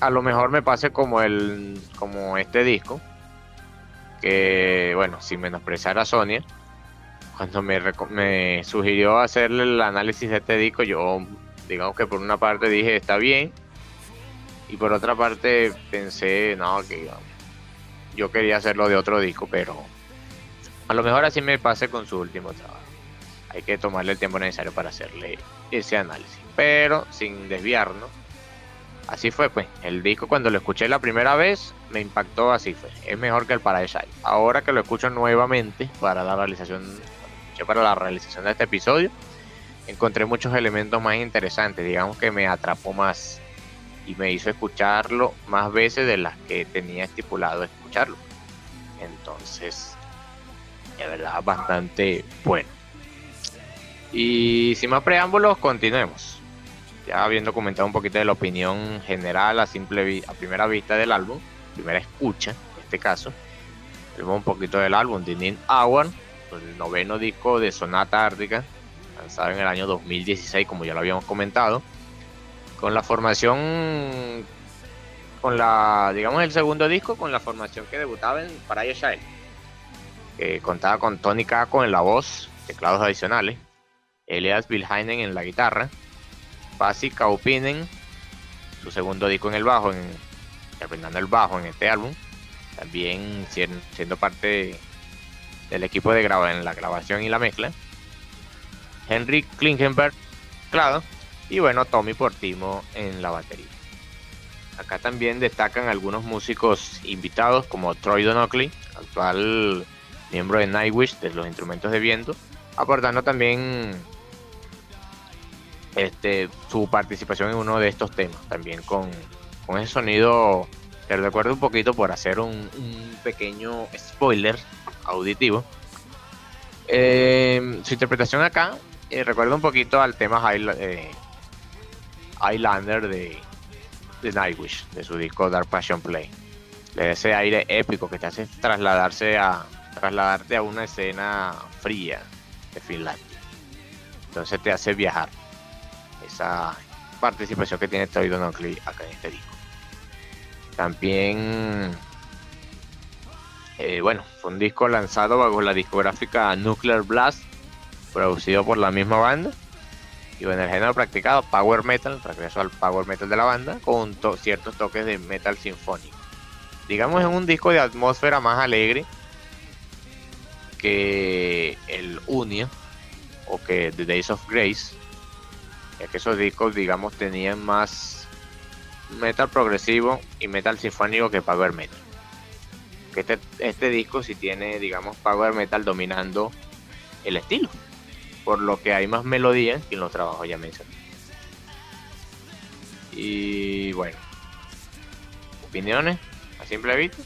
Speaker 1: A lo mejor me pase como el como este disco, que, bueno, sin menospreciar a Sonia, cuando me, me sugirió hacerle el análisis de este disco, yo, digamos que por una parte dije, está bien, y por otra parte pensé, no, que yo quería hacerlo de otro disco, pero a lo mejor así me pase con su último trabajo. Hay que tomarle el tiempo necesario para hacerle ese análisis, pero sin desviarnos Así fue, pues. El disco cuando lo escuché la primera vez me impactó así fue. Es mejor que el Paradise Ahora que lo escucho nuevamente para la realización, para la realización de este episodio, encontré muchos elementos más interesantes. Digamos que me atrapó más y me hizo escucharlo más veces de las que tenía estipulado escucharlo. Entonces, de verdad, bastante bueno. Y sin más preámbulos, continuemos ya habiendo comentado un poquito de la opinión general a simple a primera vista del álbum, primera escucha en este caso, vemos un poquito del álbum Dinin Hour, el noveno disco de Sonata Ártica, lanzado en el año 2016, como ya lo habíamos comentado, con la formación, con la, digamos, el segundo disco, con la formación que debutaba en Shine, que contaba con Tony Kako en la voz, teclados adicionales, Elias Wilheinen en la guitarra, Pasi Kaupinen, su segundo disco en el bajo, en, interpretando el bajo en este álbum, también siendo parte del equipo de graba, en la grabación y la mezcla. Henry Klingenberg, claro, y bueno, Tommy Portimo en la batería. Acá también destacan algunos músicos invitados como Troy Donockley, actual miembro de Nightwish de los instrumentos de viento, aportando también este, su participación en uno de estos temas, también con, ese sonido que recuerdo un poquito por hacer un, pequeño spoiler auditivo. Eh, su interpretación acá eh, recuerda un poquito al tema eh, Highlander de, Nightwish, de su disco Dark Passion Play. De ese aire épico que te hace trasladarse a trasladarte a una escena fría de Finlandia. Entonces te hace viajar esa participación que tiene Toy Donocley acá en este disco. También, eh, bueno, fue un disco lanzado bajo la discográfica Nuclear Blast, producido por la misma banda. Y bueno, el género practicado, Power Metal, regreso al Power Metal de la banda, con ciertos toques de metal sinfónico. Digamos, en un disco de atmósfera más alegre, que el Unia o que The Days of Grace, ya que esos discos, digamos, tenían más metal progresivo y metal sinfónico que power metal. Este, este disco sí tiene, digamos, power metal dominando el estilo, por lo que hay más melodía que en los trabajos ya mencioné. Y bueno, opiniones a simple vista.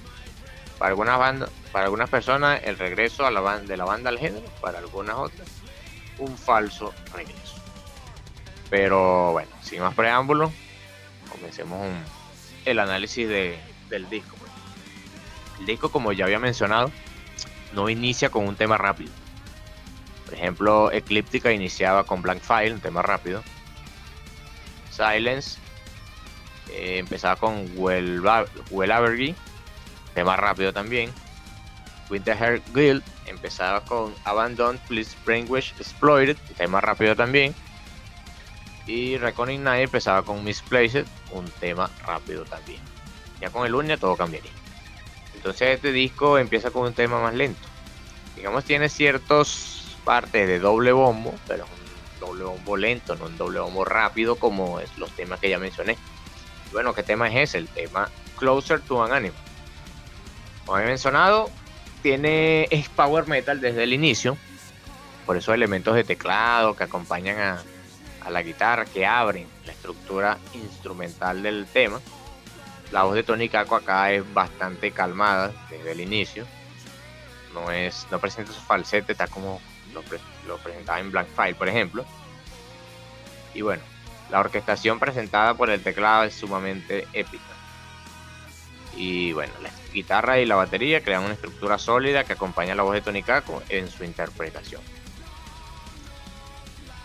Speaker 1: Para algunas bandas, para algunas personas el regreso a la banda, de la banda al género, para algunas otras un falso regreso. Pero bueno, sin más preámbulos, comencemos el análisis del disco. El disco, como ya había mencionado, no inicia con un tema rápido. Por ejemplo, Eclíptica iniciaba con Blank File, un tema rápido. Silence eh, empezaba con Well, tema rápido también. Winter Guild empezaba con Abandoned, Please Brainwash Exploited, tema rápido también. Y Reckoning Night empezaba con Misplaced, un tema rápido también. Ya con el Unia todo cambiaría. Entonces este disco empieza con un tema más lento. Digamos tiene ciertas partes de doble bombo, pero un doble bombo lento, no un doble bombo rápido como es los temas que ya mencioné. bueno, ¿qué tema es ese? El tema Closer to an Animal. Como he mencionado, tiene es power metal desde el inicio. Por esos elementos de teclado que acompañan a la guitarra, que abren la estructura instrumental del tema. La voz de Tony Kako acá es bastante calmada desde el inicio. No es no presenta su falsete, está como lo, presentaba en Black File, por ejemplo. Y bueno, la orquestación presentada por el teclado es sumamente épica. Y bueno, la guitarra y la batería crean una estructura sólida que acompaña la voz de Tony Kako en su interpretación.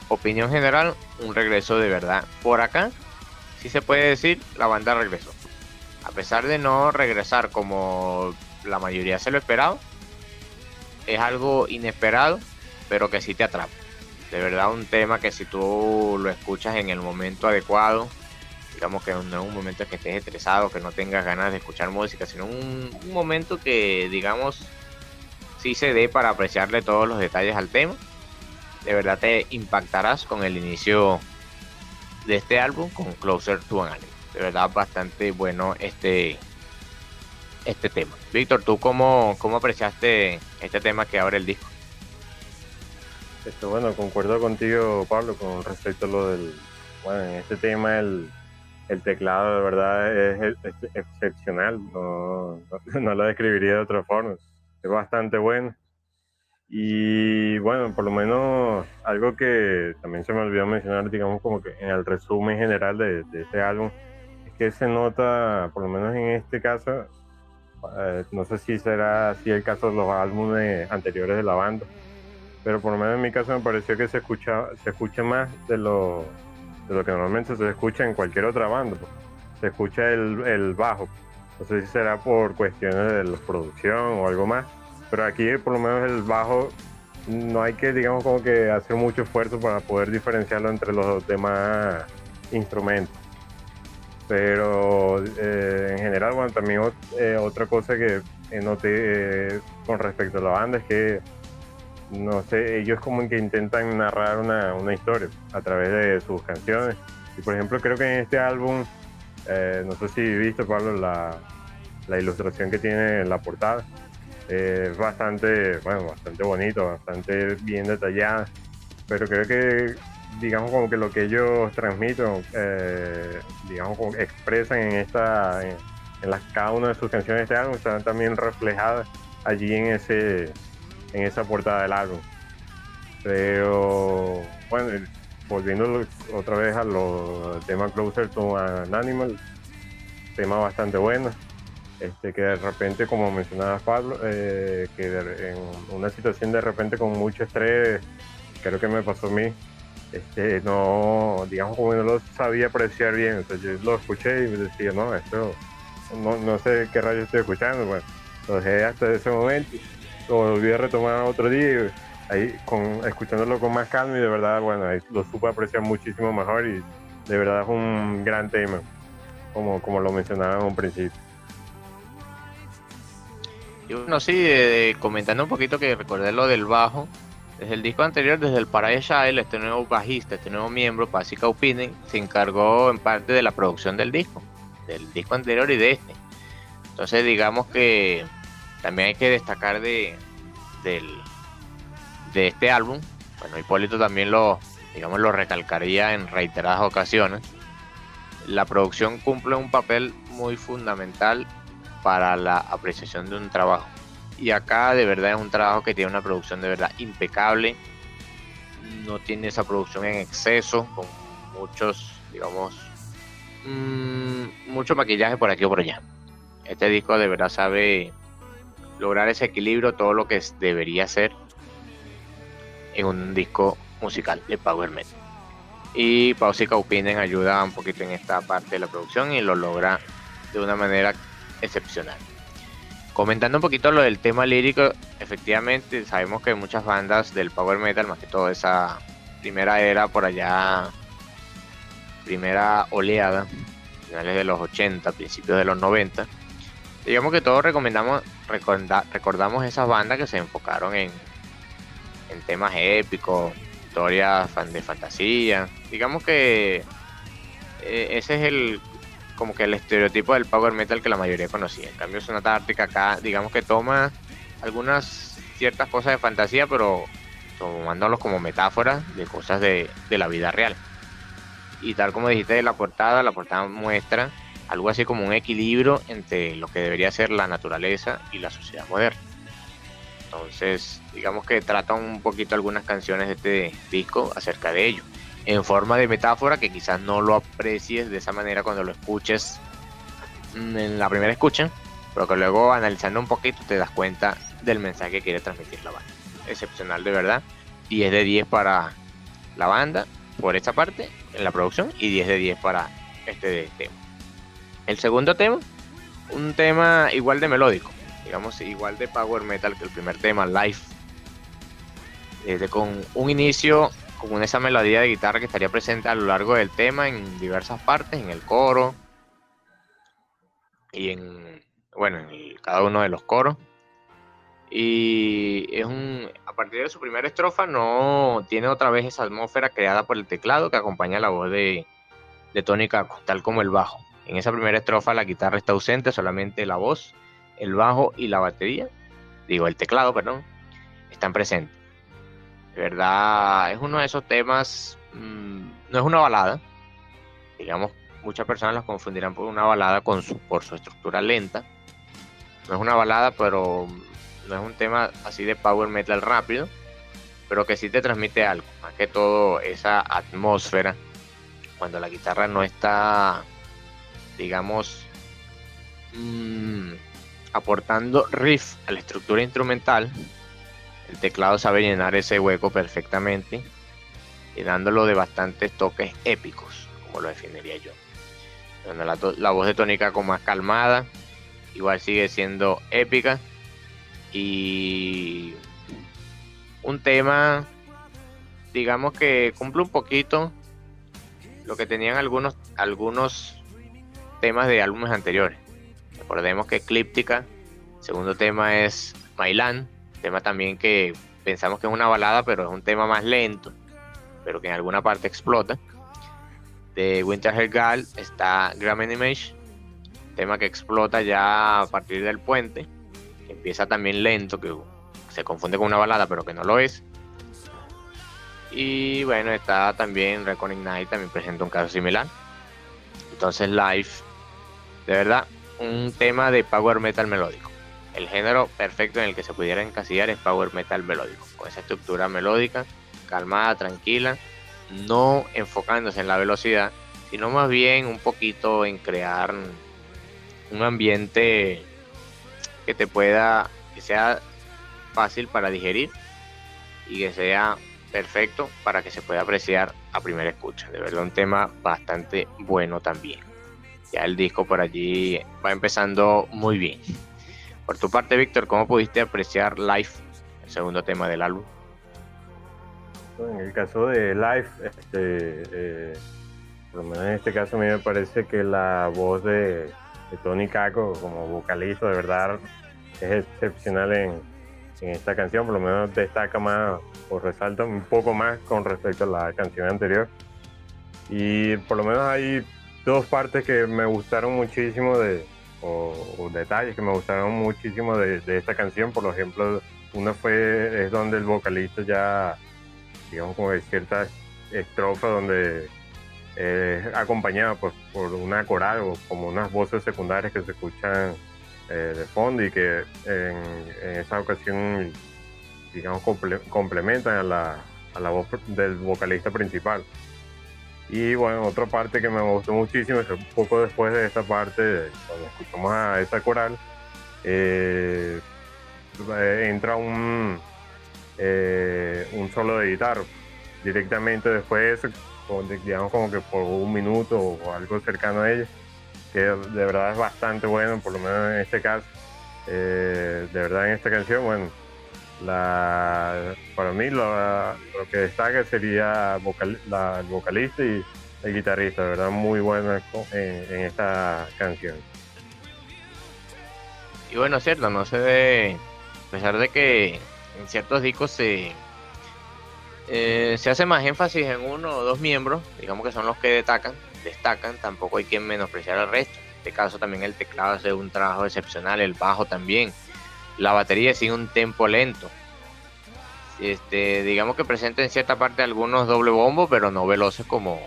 Speaker 1: Opinión general, un regreso de verdad. Por acá, sí se puede decir, la banda regresó. A pesar de no regresar como la mayoría se lo esperaba, es algo inesperado, pero que sí te atrapa. De verdad, un tema que si tú lo escuchas en el momento adecuado, digamos que no es un momento que estés estresado, que no tengas ganas de escuchar música, sino un, momento que, digamos, sí se dé para apreciarle todos los detalles al tema. De verdad te impactarás con el inicio de este álbum, con Closer to an Anime. De verdad, bastante bueno este, este tema. Víctor, ¿tú cómo, cómo apreciaste este tema que abre el disco?
Speaker 2: Esto, bueno, concuerdo contigo, Pablo, con respecto a lo del. Bueno, en este tema, el, el teclado de verdad es, excepcional, no, no, lo describiría de otra forma, es bastante bueno. Y bueno, por lo menos algo que también se me olvidó mencionar, digamos como que en el resumen general de, de este álbum, es que se nota, por lo menos en este caso, eh, no sé si será así el caso de los álbumes anteriores de la banda, pero por lo menos en mi caso me pareció que se escucha, se escucha más de lo de lo que normalmente se escucha en cualquier otra banda. Pues. Se escucha el, bajo. No sé si será por cuestiones de la producción o algo más, pero aquí por lo menos el bajo no hay que, digamos, como que hacer mucho esfuerzo para poder diferenciarlo entre los demás instrumentos. Pero eh, en general, bueno, también eh, otra cosa que noté eh, con respecto a la banda es que no sé, ellos como que intentan narrar una, una, historia a través de sus canciones. Y por ejemplo, creo que en este álbum, eh, no sé si viste, Pablo, la, la ilustración que tiene en la portada. es bastante, bueno, bastante bonito, bastante bien detallada. Pero creo que, digamos, como que lo que ellos transmiten, eh, digamos, expresan en esta, en, las, cada una de sus canciones de este álbum, están también reflejadas allí en ese en esa portada del álbum. Pero bueno, volviendo otra vez a los temas Closer to an Animal, tema bastante bueno. Este, que de repente, como mencionaba Pablo, eh, que en una situación de repente con mucho estrés, creo que me pasó a mí, este, no, digamos como no lo sabía apreciar bien, entonces yo lo escuché y me decía, no, esto, no, no sé qué radio estoy escuchando, bueno, lo dejé hasta ese momento lo volví a retomar otro día, ahí con, escuchándolo con más calma y de verdad, bueno, ahí lo supe apreciar muchísimo mejor y de verdad es un gran tema, como, como lo mencionaba en un principio.
Speaker 1: Y bueno, sí, comentando un poquito que recordé lo del bajo. Desde el disco anterior, desde el Paradise este nuevo bajista, este nuevo miembro, Pasica Opinen, se encargó en parte de la producción del disco, del disco anterior y de este. Entonces, digamos que también hay que destacar de, del, de este álbum. Bueno, Hipólito también lo, digamos, lo recalcaría en reiteradas ocasiones. La producción cumple un papel muy fundamental para la apreciación de un trabajo. Y acá de verdad es un trabajo que tiene una producción de verdad impecable. No tiene esa producción en exceso, con muchos, digamos, mmm, mucho maquillaje por aquí o por allá. Este disco de verdad sabe lograr ese equilibrio, todo lo que debería ser en un disco musical de Power Metal. Y Pausica Opinen ayuda un poquito en esta parte de la producción y lo logra de una manera excepcional. Comentando un poquito lo del tema lírico, efectivamente sabemos que muchas bandas del power metal, más que todo esa primera era por allá, primera oleada, finales de los 80, principios de los 90, digamos que todos recomendamos, recordamos esas bandas que se enfocaron en, en temas épicos, historias de fantasía, digamos que eh, ese es el como que el estereotipo del power metal que la mayoría conocía. En cambio, Sonata Ártica acá, digamos que toma algunas ciertas cosas de fantasía, pero tomándolos como metáforas de cosas de, la vida real. Y tal como dijiste de la portada, la portada muestra algo así como un equilibrio entre lo que debería ser la naturaleza y la sociedad moderna. Entonces, digamos que trata un poquito algunas canciones de este disco acerca de ello en forma de metáfora que quizás no lo aprecies de esa manera cuando lo escuches en la primera escucha, pero que luego analizando un poquito te das cuenta del mensaje que quiere transmitir la banda. Excepcional de verdad. 10 de 10 para la banda por esta parte en la producción y 10 de 10 para este tema. El segundo tema, un tema igual de melódico, digamos igual de power metal que el primer tema, Life. Desde con un inicio con esa melodía de guitarra que estaría presente a lo largo del tema en diversas partes, en el coro y en, bueno, en cada uno de los coros. Y es un, a partir de su primera estrofa no tiene otra vez esa atmósfera creada por el teclado que acompaña la voz de, de Tony Kako, tal como el bajo. En esa primera estrofa la guitarra está ausente, solamente la voz, el bajo y la batería, digo el teclado, perdón, están presentes verdad es uno de esos temas, mm, no es una balada, digamos, muchas personas los confundirán por una balada con su, por su estructura lenta. No es una balada, pero no es un tema así de power metal rápido, pero que sí te transmite algo, más que todo esa atmósfera, cuando la guitarra no está, digamos, mm, aportando riff a la estructura instrumental, el teclado sabe llenar ese hueco perfectamente y dándolo de bastantes toques épicos, como lo definiría yo. la, voz de Tónica como más calmada, igual sigue siendo épica y un tema, digamos que cumple un poquito lo que tenían algunos, algunos temas de álbumes anteriores. Recordemos que Eclíptica, segundo tema es Mailán, Tema también que pensamos que es una balada, pero es un tema más lento, pero que en alguna parte explota. De Winter Hell está Graham Image, tema que explota ya a partir del puente, empieza también lento, que se confunde con una balada, pero que no lo es. Y bueno, está también Reckoning Night, también presenta un caso similar. Entonces, Live, de verdad, un tema de power metal melódico el género perfecto en el que se pudiera encasillar es power metal melódico, con esa estructura melódica, calmada, tranquila, no enfocándose en la velocidad, sino más bien un poquito en crear un ambiente que te pueda, que sea fácil para digerir y que sea perfecto para que se pueda apreciar a primera escucha. De verdad un tema bastante bueno también. Ya el disco por allí va empezando muy bien. Por tu parte, Víctor, ¿cómo pudiste apreciar Life, el segundo tema del álbum?
Speaker 2: En el caso de Life, este, eh, por lo menos en este caso a mí me parece que la voz de, Tony Kako como vocalista de verdad es excepcional en, en esta canción, por lo menos destaca más o resalta un poco más con respecto a la canción anterior. Y por lo menos hay dos partes que me gustaron muchísimo de, o, detalles que me gustaron muchísimo de, esta canción. Por ejemplo, una fue, es donde el vocalista ya, digamos, como de ciertas estrofas donde es acompañado pues, por una coral o como unas voces secundarias que se escuchan eh, de fondo y que en, esa ocasión, digamos, complementan a la, a la voz del vocalista principal. Y bueno, otra parte que me gustó muchísimo es un poco después de esta parte, cuando escuchamos a esa coral, eh, entra un, eh, un solo de guitarra. Directamente después, digamos como que por un minuto o algo cercano a ella, que de verdad es bastante bueno, por lo menos en este caso. Eh, de verdad en esta canción, bueno, la, para mí lo, que destaca sería el vocalista y el guitarrista, verdad muy bueno en, esta canción.
Speaker 1: Y bueno, es cierto, no se ve, a pesar de que en ciertos discos se, eh, se hace más énfasis en uno o dos miembros, digamos que son los que destacan, destacan, tampoco hay quien menospreciar al resto. En este caso también el teclado hace un trabajo excepcional, el bajo también. La batería sigue un tempo lento. Este, digamos que presenta en cierta parte algunos doble bombos, pero no veloces como,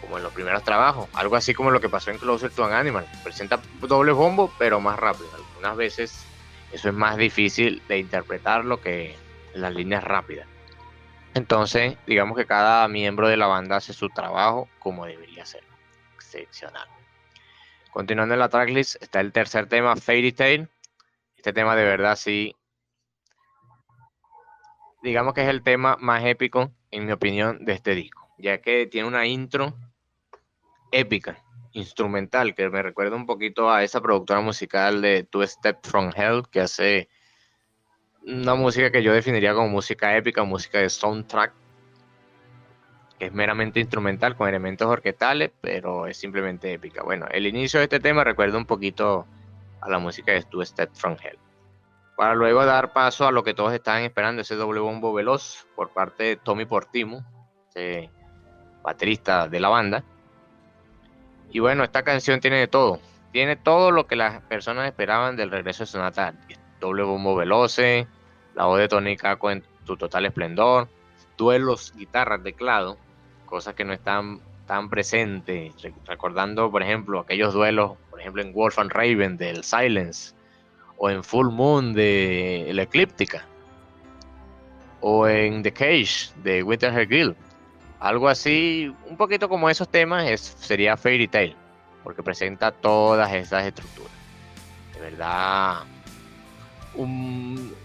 Speaker 1: como en los primeros trabajos. Algo así como lo que pasó en Closer to an Animal. Presenta doble bombo, pero más rápido. Algunas veces eso es más difícil de interpretarlo que las líneas rápidas. Entonces, digamos que cada miembro de la banda hace su trabajo como debería ser. Excepcional. Continuando en la tracklist está el tercer tema, Fairy Tail. Este tema de verdad sí, digamos que es el tema más épico, en mi opinión, de este disco, ya que tiene una intro épica, instrumental, que me recuerda un poquito a esa productora musical de Two Step From Hell, que hace una música que yo definiría como música épica, música de soundtrack, que es meramente instrumental con elementos orquestales, pero es simplemente épica. Bueno, el inicio de este tema recuerda un poquito la música de Two Step From Hell. Para luego dar paso a lo que todos estaban esperando, ese doble bombo veloz por parte de Tommy Portimo, ese baterista de la banda. Y bueno, esta canción tiene de todo. Tiene todo lo que las personas esperaban del regreso de Sonata. Doble bombo veloce, la voz de Tony Kako en su total esplendor, duelos, guitarras, teclado, cosas que no están tan presentes. Recordando, por ejemplo, aquellos duelos, por ejemplo, en Wolf and Raven del Silence, o en Full Moon de La Eclíptica, o en The Cage de Winter Guild. Algo así, un poquito como esos temas, es, sería Fairy Tail, porque presenta todas esas estructuras. De verdad,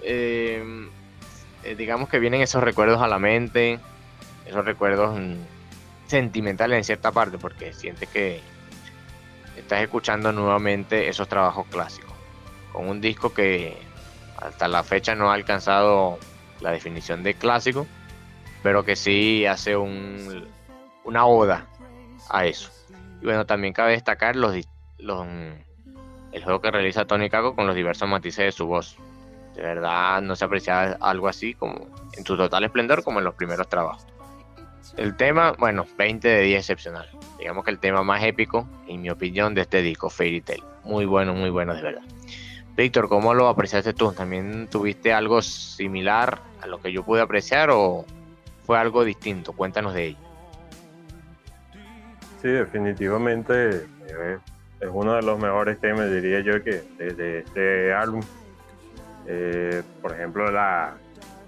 Speaker 1: eh, eh, digamos que vienen esos recuerdos a la mente, esos recuerdos mm, sentimentales en cierta parte, porque sientes que estás escuchando nuevamente esos trabajos clásicos, con un disco que hasta la fecha no ha alcanzado la definición de clásico, pero que sí hace un, una oda a eso. Y bueno, también cabe destacar los, los el juego que realiza Tony Kako con los diversos matices de su voz. De verdad no se aprecia algo así como en su total esplendor como en los primeros trabajos. El tema, bueno, 20 de 10 excepcional. Digamos que el tema más épico, en mi opinión, de este disco, Fairy Tail. Muy bueno, muy bueno, de verdad. Víctor, ¿cómo lo apreciaste tú? ¿También tuviste algo similar a lo que yo pude apreciar o fue algo distinto? Cuéntanos de ello.
Speaker 2: Sí, definitivamente eh, es uno de los mejores temas, diría yo, que desde este álbum. Eh, por ejemplo, la,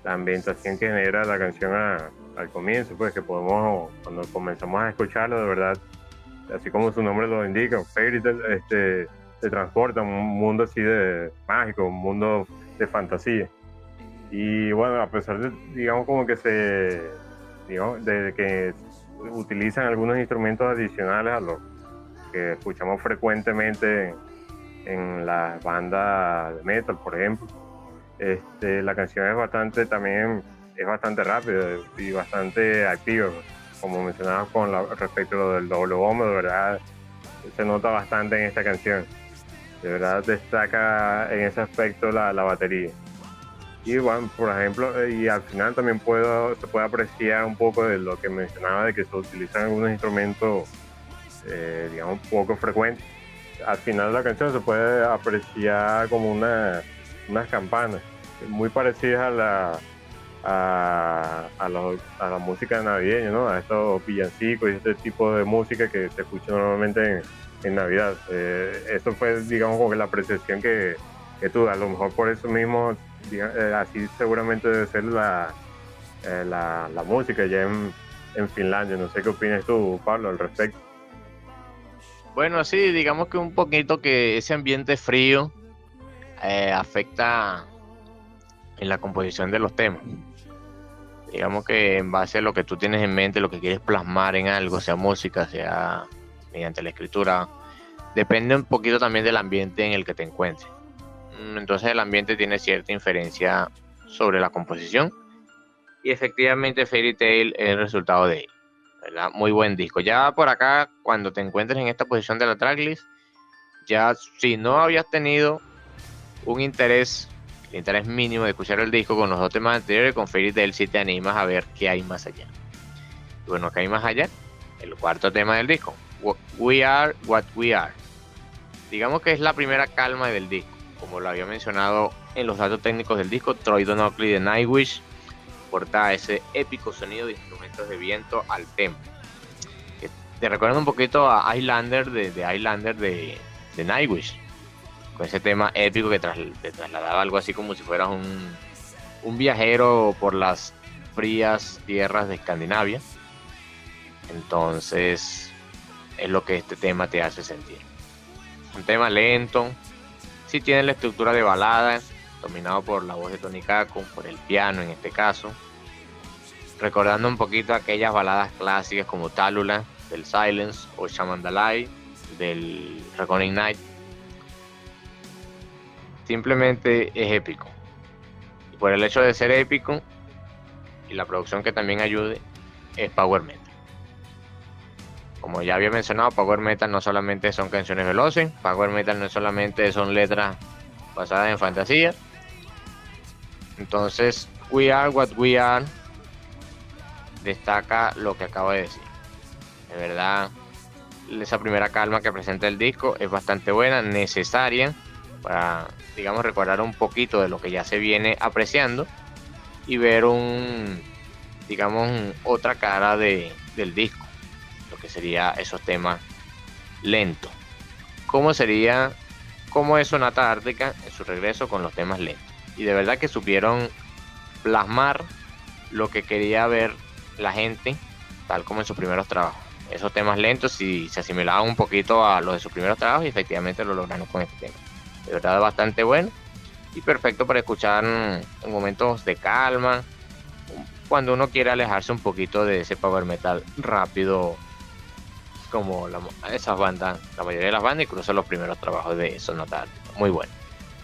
Speaker 2: ambientación que genera la canción al comienzo, pues que podemos, cuando comenzamos a escucharlo, de verdad, así como su nombre lo indica, Fairy este, se transporta a un mundo así de mágico, un mundo de fantasía. Y bueno, a pesar de, digamos, como que se, digamos, de que utilizan algunos instrumentos adicionales a los que escuchamos frecuentemente en las bandas de metal, por ejemplo. Este, la canción es bastante también es bastante rápida y bastante activa, como mencionaba con respecto a lo del doble bombo, de verdad se nota bastante en esta canción. De verdad destaca en ese aspecto la, la batería. Y bueno, por ejemplo, eh, y al final también puedo, se puede apreciar un poco de lo que mencionaba de que se utilizan algunos instrumentos, eh, digamos, poco frecuentes. Al final de la canción se puede apreciar como una, unas campanas muy parecidas a la, a, a, a la música navideña, ¿no? A estos villancicos y este tipo de música que se escucha normalmente en, Navidad. Eh, eso fue, digamos, como que la apreciación que, que tuve. A lo mejor por eso mismo, eh, así seguramente debe ser la, eh, la, la, música ya en, en Finlandia. No sé qué opinas tú, Pablo, al respecto.
Speaker 1: Bueno, sí, digamos que un poquito que ese ambiente frío afecta en la composición de los temas digamos que en base a lo que tú tienes en mente, lo que quieres plasmar en algo, sea música, sea mediante la escritura, depende un poquito también del ambiente en el que te encuentres. Mm, entonces el ambiente tiene cierta inferencia sobre la composición y efectivamente Fairy Tail es el resultado de ello. ¿verdad? Muy buen disco. Ya por acá, cuando te encuentres en esta posición de la tracklist, ya si no habías tenido un interés interés mínimo de escuchar el disco con los dos temas anteriores, con Fairy Tail si te animas a ver qué hay más allá. bueno, ¿qué hay más allá? El cuarto tema del disco, We Are What We Are. Digamos que es la primera calma del disco, como lo había mencionado en los datos técnicos del disco, Troy Donockley de Nightwish porta ese épico sonido de instrumentos de viento al tempo. te recuerda un poquito a Islander de, de Islander de, de Nightwish con ese tema épico que te trasladaba algo así como si fueras un, un viajero por las frías tierras de Escandinavia. Entonces es lo que este tema te hace sentir. Un tema lento, sí tiene la estructura de balada, dominado por la voz de Tony Kako, por el piano en este caso, recordando un poquito aquellas baladas clásicas como Talula del Silence o Shamandalai del Reckoning Night simplemente es épico. Y por el hecho de ser épico y la producción que también ayude, es Power Metal. Como ya había mencionado, Power Metal no solamente son canciones veloces, Power Metal no solamente son letras basadas en fantasía. Entonces, We Are What We Are destaca lo que acabo de decir. De verdad, esa primera calma que presenta el disco es bastante buena, necesaria para, digamos, recordar un poquito de lo que ya se viene apreciando y ver un, digamos, otra cara de, del disco, lo que sería esos temas lentos. ¿Cómo sería, cómo es Sonata Ártica en su regreso con los temas lentos? Y de verdad que supieron plasmar lo que quería ver la gente, tal como en sus primeros trabajos. Esos temas lentos y se asimilaban un poquito a los de sus primeros trabajos y efectivamente lo lograron con este tema de verdad bastante bueno y perfecto para escuchar en momentos de calma, cuando uno quiere alejarse un poquito de ese power metal rápido como esas bandas, la mayoría de las bandas, incluso los primeros trabajos de Sonata Muy bueno.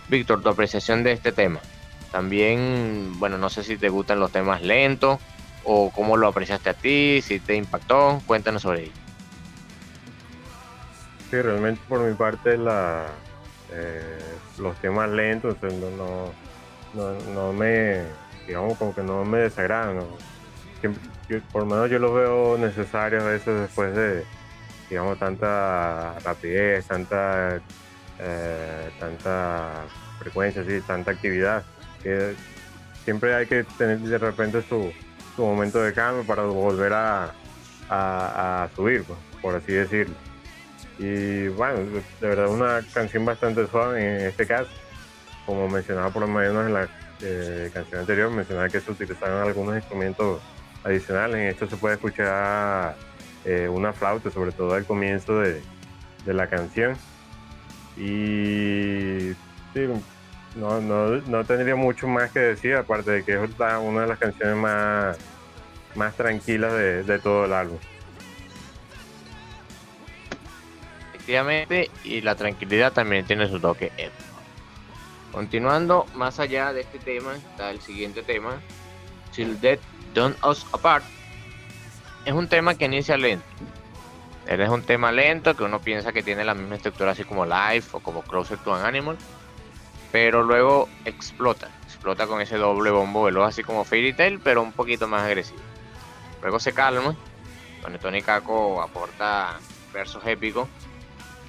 Speaker 1: Víctor, tu apreciación de este tema. También, bueno, no sé si te gustan los temas lentos o cómo lo apreciaste a ti, si te impactó, cuéntanos sobre ello.
Speaker 2: Sí, realmente por mi parte la, los temas lentos no, no, no, me, digamos, como que no me desagradan. por lo menos yo los veo necesarios a veces después de, digamos, tanta rapidez, tanta, eh, tanta frecuencia, sí, tanta actividad, que siempre hay que tener de repente su, su momento de cambio para volver a, a, subir, pues, por así decirlo. Y bueno, de verdad una canción bastante suave en este caso. Como mencionaba por lo menos en la eh, canción anterior, mencionaba que se utilizaron algunos instrumentos adicionales. En esto se puede escuchar eh, una flauta, sobre todo al comienzo de, la canción. Y sí, no, no, tendría mucho más que decir, aparte de que es una de las canciones más, más tranquilas de todo el álbum.
Speaker 1: Y la tranquilidad también tiene su toque Continuando más allá de este tema, está el siguiente tema, Till Death Don't Us Apart. Es un tema que inicia lento, Él es un tema lento que uno piensa que tiene la misma estructura así como Life o como Closer to an Animal, pero luego explota, explota con ese doble bombo veloz así como Fairy Tail, pero un poquito más agresivo. Luego se calma, donde Tony Kako aporta versos épicos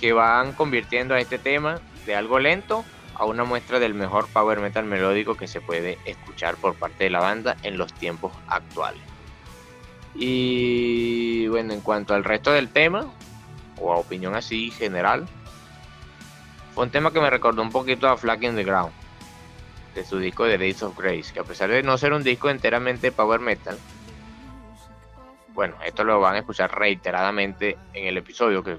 Speaker 1: que van convirtiendo a este tema de algo lento a una muestra del mejor power metal melódico que se puede escuchar por parte de la banda en los tiempos actuales. Y bueno, en cuanto al resto del tema, o a opinión así general, fue un tema que me recordó un poquito a Flag in the Ground, de su disco de Days of Grace, que a pesar de no ser un disco enteramente power metal, bueno, esto lo van a escuchar reiteradamente en el episodio, que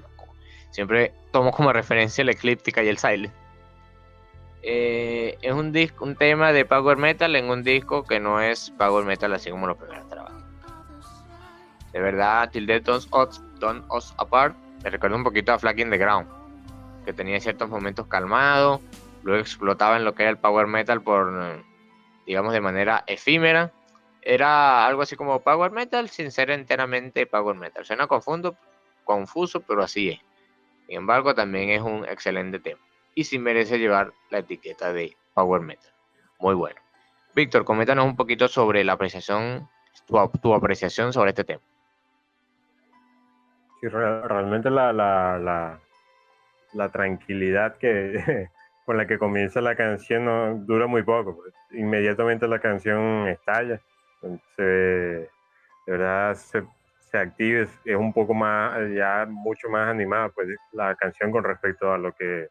Speaker 1: siempre tomo como referencia la eclíptica y el silent. Eh, es un disco, un tema de power metal en un disco que no es power metal así como los primeros trabajos. De verdad, Till Death Don't Us Apart me recuerda un poquito a Flagging the Ground, que tenía ciertos momentos calmados, luego explotaba en lo que era el power metal por, digamos, de manera efímera. Era algo así como power metal sin ser enteramente power metal. Suena confundo, confuso, pero así es. Sin embargo, también es un excelente tema y sí merece llevar la etiqueta de power metal. Muy bueno. Víctor, coméntanos un poquito sobre la apreciación, tu apreciación sobre este tema
Speaker 2: realmente la, la, la, tranquilidad que, con la que comienza la canción no dura muy poco. Inmediatamente la canción estalla. Se, de verdad se, se activa, es, un poco más, ya mucho más animada pues, la canción con respecto a lo que,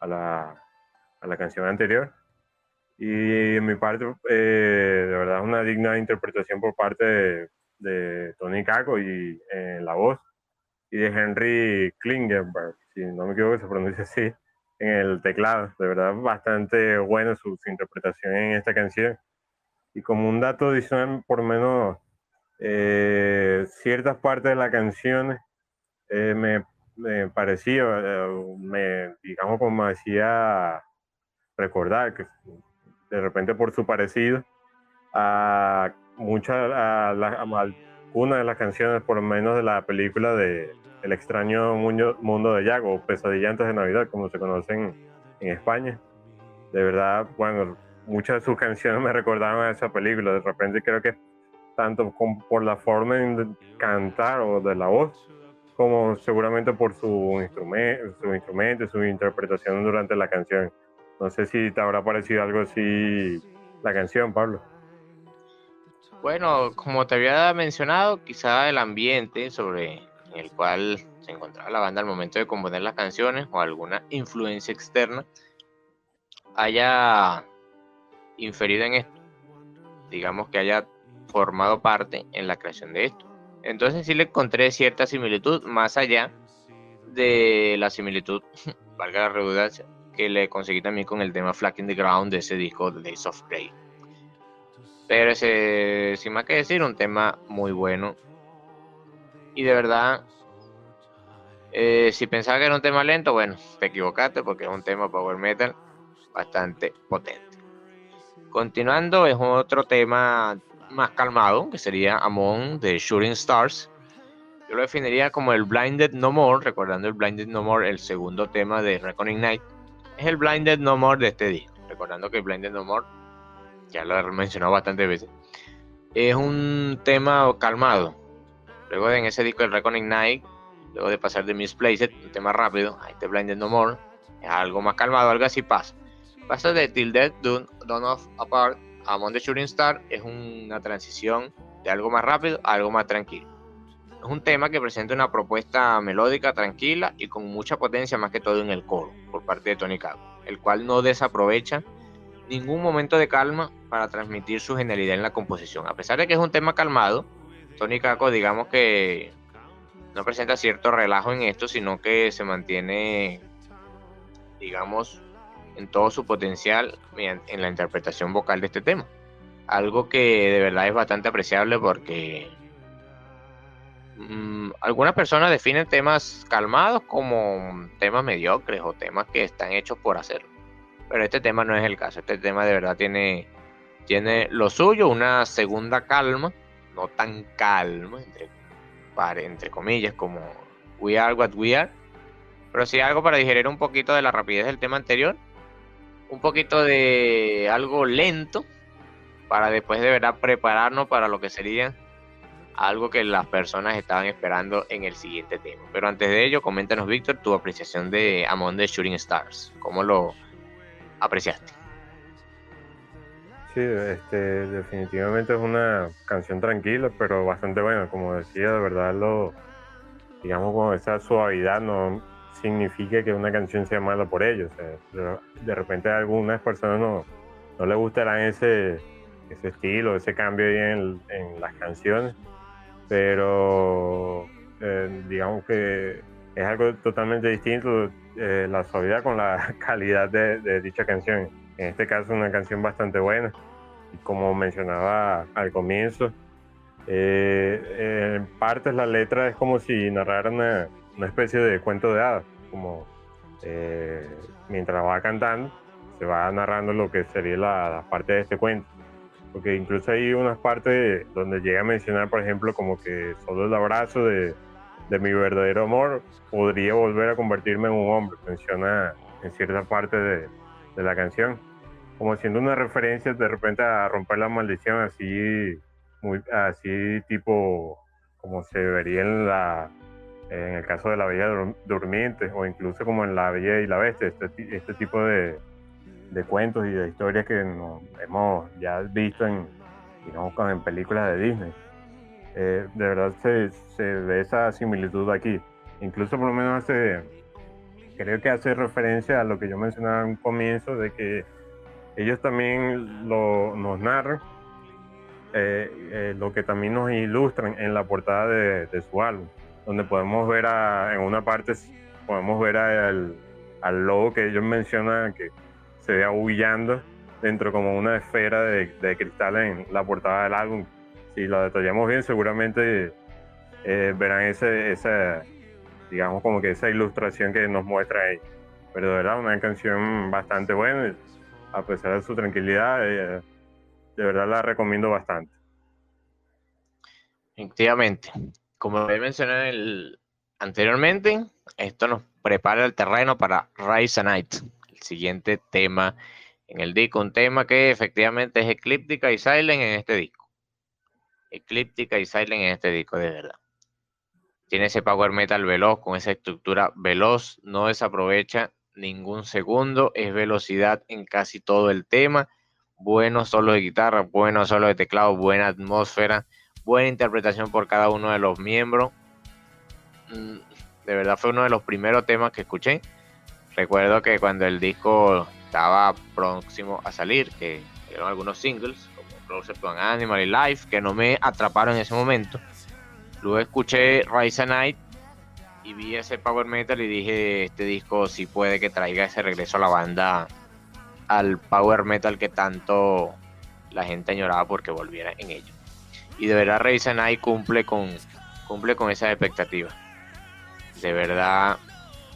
Speaker 2: a la, a la canción anterior. Y en mi parte, eh, de verdad es una digna interpretación por parte de, de Tony Caco y eh, la voz y de Henry Klingenberg, si no me equivoco se pronuncia así, en el teclado. De verdad, bastante buena su, interpretación en esta canción. Y como un dato adicional, por menos eh, ciertas partes de la canción eh, me, me, parecía, eh, me, digamos, como decía recordar que de repente por su parecido a muchas, a, una de las canciones, por lo menos de la película de El extraño mundo de Jack o Pesadillantes de Navidad, como se conocen en España. De verdad, bueno, muchas de sus canciones me recordaban a esa película. De repente creo que tanto por la forma de cantar o de la voz, como seguramente por su instrumento, su instrumento, su interpretación durante la canción. No sé si te habrá parecido algo así la canción, Pablo.
Speaker 1: Bueno, como te había mencionado, quizá el ambiente sobre el cual se encontraba la banda al momento de componer las canciones o alguna influencia externa haya inferido en esto. Digamos que haya formado parte en la creación de esto. Entonces sí le encontré cierta similitud más allá de la similitud, valga la redundancia, que le conseguí también con el tema Flack in the Ground de ese disco de Days of Grey. Pero ese, sin más que decir, un tema muy bueno. Y de verdad, eh, si pensaba que era un tema lento, bueno, te equivocaste porque es un tema power metal bastante potente. Continuando, es otro tema más calmado, que sería Among the Shooting Stars. Yo lo definiría como el Blinded No More, recordando el Blinded No More, el segundo tema de Reckoning Night. Es el Blinded No More de este disco, recordando que Blinded No More ya lo he mencionado bastantes veces, es un tema calmado. Luego en ese disco, el Reckoning Night, luego de pasar de Misplaced, un tema rápido, a este Blinded No More, es algo más calmado, algo así pasa. Pasa de Till Death Done, Off Apart Among the Shooting Star, es una transición de algo más rápido a algo más tranquilo. Es un tema que presenta una propuesta melódica, tranquila y con mucha potencia, más que todo en el coro, por parte de Tony Cago, el cual no desaprovecha ningún momento de calma para transmitir su genialidad en la composición. A pesar de que es un tema calmado, Tony Kako digamos que no presenta cierto relajo en esto, sino que se mantiene, digamos, en todo su potencial en la interpretación vocal de este tema. Algo que de verdad es bastante apreciable porque mm, algunas personas definen temas calmados como temas mediocres o temas que están hechos por hacerlo. Pero este tema no es el caso. Este tema de verdad tiene, tiene lo suyo, una segunda calma, no tan calma, entre, entre comillas, como We Are What We Are. Pero sí algo para digerir un poquito de la rapidez del tema anterior. Un poquito de algo lento. Para después de verdad prepararnos para lo que sería algo que las personas estaban esperando en el siguiente tema. Pero antes de ello, coméntanos, Víctor, tu apreciación de Among the Shooting Stars. ¿Cómo lo apreciaste?
Speaker 2: Sí, este, definitivamente es una canción tranquila, pero bastante buena. Como decía, de verdad, lo, digamos, con esa suavidad no significa que una canción sea mala por ello. de repente a algunas personas no, no les gustará ese, ese estilo, ese cambio en, en las canciones, pero eh, digamos que es algo totalmente distinto eh, la suavidad con la calidad de, de dicha canción. En este caso, una canción bastante buena. Como mencionaba al comienzo, eh, en partes la letra es como si narrara una, una especie de cuento de hadas, como eh, mientras va cantando, se va narrando lo que sería la, parte de este cuento. Porque incluso hay unas partes donde llega a mencionar, por ejemplo, como que solo el abrazo de, de mi verdadero amor podría volver a convertirme en un hombre, menciona en cierta parte de, de la canción como siendo una referencia de repente a romper la maldición así, muy, así tipo como se vería en la en el caso de la Bella Durmiente o incluso como en la Bella y la Bestia, este, este tipo de, de, cuentos y de historias que hemos ya visto en, digamos, en películas de Disney. Eh, de verdad se, se, ve esa similitud aquí. Incluso por lo menos hace, creo que hace referencia a lo que yo mencionaba en un comienzo de que ellos también lo, nos narran eh, eh, lo que también nos ilustran en la portada de, su álbum, donde podemos ver en una parte, podemos ver al, al lobo que ellos mencionan que se ve aullando dentro como una esfera de, cristal en la portada del álbum. Si lo detallamos bien, seguramente eh, verán ese, esa, digamos como que esa ilustración que nos muestra ahí. Pero de verdad, una canción bastante buena a pesar de su tranquilidad, eh, de verdad la recomiendo bastante.
Speaker 1: Efectivamente, como mencioné el, anteriormente, esto nos prepara el terreno para Rise a Night, el siguiente tema en el disco, un tema que efectivamente es eclíptica y silent en este disco. Eclíptica y silent en este disco, de verdad. Tiene ese power metal veloz, con esa estructura veloz, no desaprovecha ningún segundo, es velocidad en casi todo el tema, buenos solos de guitarra, buenos solos de teclado, buena atmósfera, buena interpretación por cada uno de los miembros. Mm, de verdad fue uno de los primeros temas que escuché. Recuerdo que cuando el disco estaba próximo a salir, que eran algunos singles, como Closer to an Animal y Life, que no me atraparon en ese momento. Luego escuché Rise a Night y vi ese power metal y dije, este disco sí puede que traiga ese regreso a la banda, al power metal que tanto la gente añoraba porque volviera en ello. Y de verdad Rise Night cumple con, cumple con esas expectativas. De verdad,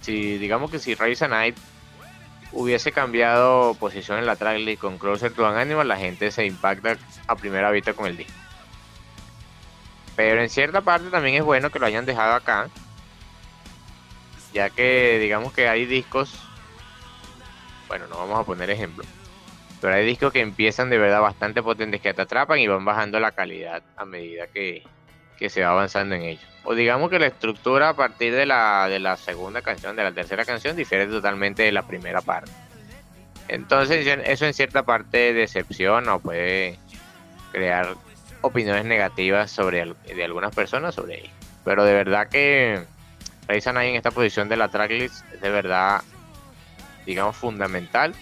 Speaker 1: si digamos que si Night hubiese cambiado posición en la tracklist con Closer to an Animal, la gente se impacta a primera vista con el disco. Pero en cierta parte también es bueno que lo hayan dejado acá, ya que digamos que hay discos, bueno, no vamos a poner ejemplo, pero hay discos que empiezan de verdad bastante potentes que te atrapan y van bajando la calidad a medida que, se va avanzando en ellos. O digamos que la estructura a partir de la, de la segunda canción, de la tercera canción, difiere totalmente de la primera parte. Entonces eso en cierta parte decepciona o puede crear opiniones negativas sobre de algunas personas sobre ello. Pero de verdad que Raisan ahí en esta posición de la tracklist es de verdad, digamos, fundamental,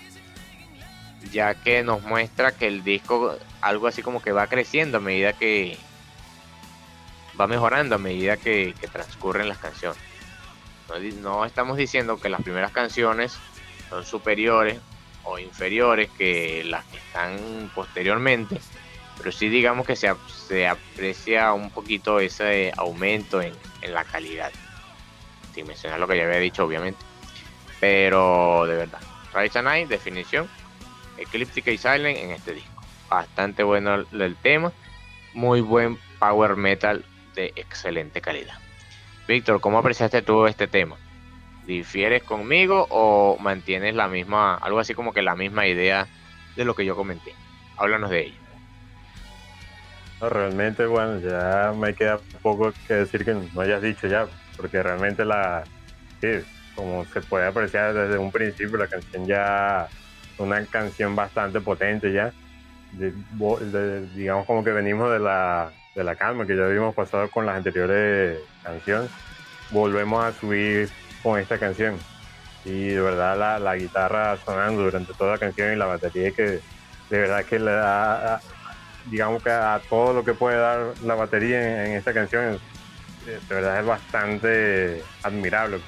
Speaker 1: ya que nos muestra que el disco, algo así como que va creciendo a medida que va mejorando a medida que, transcurren las canciones. No, estamos diciendo que las primeras canciones son superiores o inferiores que las que están posteriormente, pero sí digamos que se, se aprecia un poquito ese aumento en la calidad sin mencionar lo que ya había dicho, obviamente. Pero de verdad, Rise definición, eclíptica y silent en este disco. Bastante bueno el, tema, muy buen power metal de excelente calidad. Víctor, ¿cómo apreciaste tú este tema? ¿Difieres conmigo o mantienes la misma, algo así como que la misma idea de lo que yo comenté? Háblanos de ello.
Speaker 2: realmente, bueno, ya me queda poco que decir que no hayas dicho ya, porque realmente la, sí, como se puede apreciar desde un principio, la canción ya, una canción bastante potente ya, digamos como que venimos de la, de la calma que ya habíamos pasado con las anteriores canciones, volvemos a subir con esta canción. Y de verdad la, la guitarra sonando durante toda la canción y la batería que de verdad que le da, digamos que a todo lo que puede dar la batería en, esta canción, de verdad es bastante admirable.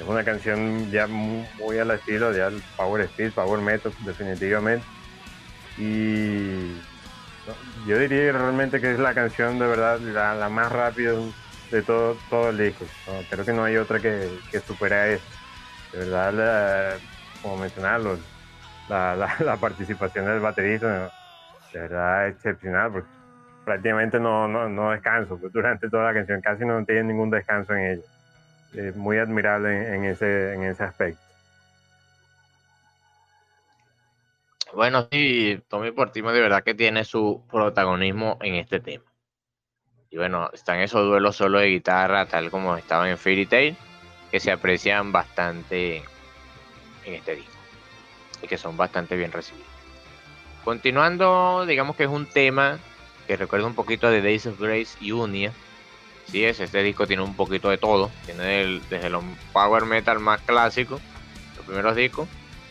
Speaker 2: Es una canción ya muy, al estilo de Power Speed, Power Metal, definitivamente. Y yo diría realmente que es la canción de verdad la, más rápida de todo, todo el disco. creo que no hay otra que, que supera eso. De verdad, como mencionarlo, la, participación del baterista, de verdad excepcional, porque prácticamente no, no, descanso, pues, durante toda la canción casi no tiene ningún descanso en ella. Es muy admirable en, ese, en ese aspecto.
Speaker 1: Bueno, sí, Tommy Portimo de verdad que tiene su protagonismo en este tema. Y bueno, están esos duelos solo de guitarra, tal como estaban en Fairy Tail, que se aprecian bastante en este disco y que son bastante bien recibidos. Continuando, digamos que es un tema que recuerda un poquito de Days of Grace y Unia. Sí es, este disco tiene un poquito de todo. Tiene desde los power metal más clásicos, los primeros discos,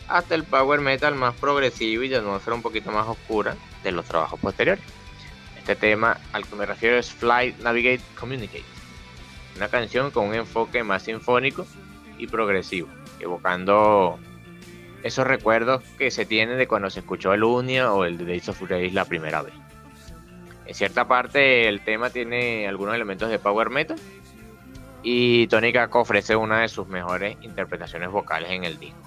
Speaker 1: hasta el power metal más progresivo y de atmósfera un poquito más oscura de los trabajos posteriores. Este tema al que me refiero es Fly, Navigate, Communicate. Una canción con un enfoque más sinfónico y progresivo, evocando esos recuerdos que se tienen de cuando se escuchó el Unia o el Days of Grace la primera vez. En cierta parte el tema tiene algunos elementos de power metal y Tony Kako ofrece una de sus mejores interpretaciones vocales en el disco.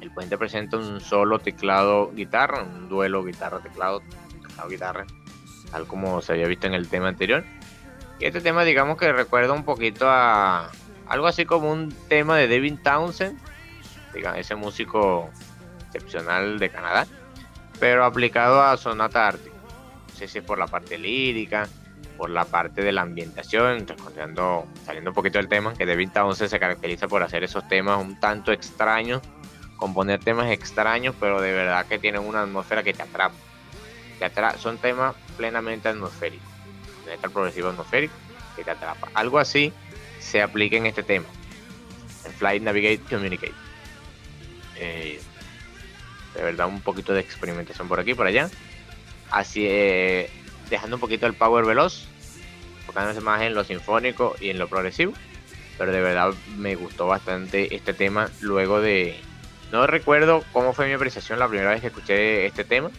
Speaker 1: El puente presenta un solo teclado guitarra, un duelo guitarra teclado, teclado guitarra, tal como se había visto en el tema anterior. Y este tema digamos que recuerda un poquito a algo así como un tema de Devin Townsend ese músico excepcional de Canadá, pero aplicado a Sonata Ártica. Sé si es por la parte lírica, por la parte de la ambientación, saliendo un poquito del tema, que David Townsend se caracteriza por hacer esos temas un tanto extraños, componer temas extraños, pero de verdad que tienen una atmósfera que te atrapa. son temas plenamente atmosféricos, metal progresivo atmosférico que te atrapa. Algo así se aplica en este tema, en Flight Navigate Communicate. Eh, de verdad un poquito de experimentación por aquí por allá. Así, eh, dejando un poquito el power veloz, enfocándose más en lo sinfónico y en lo progresivo. Pero de verdad me gustó bastante este tema luego de... No recuerdo cómo fue mi apreciación la primera vez que escuché este tema,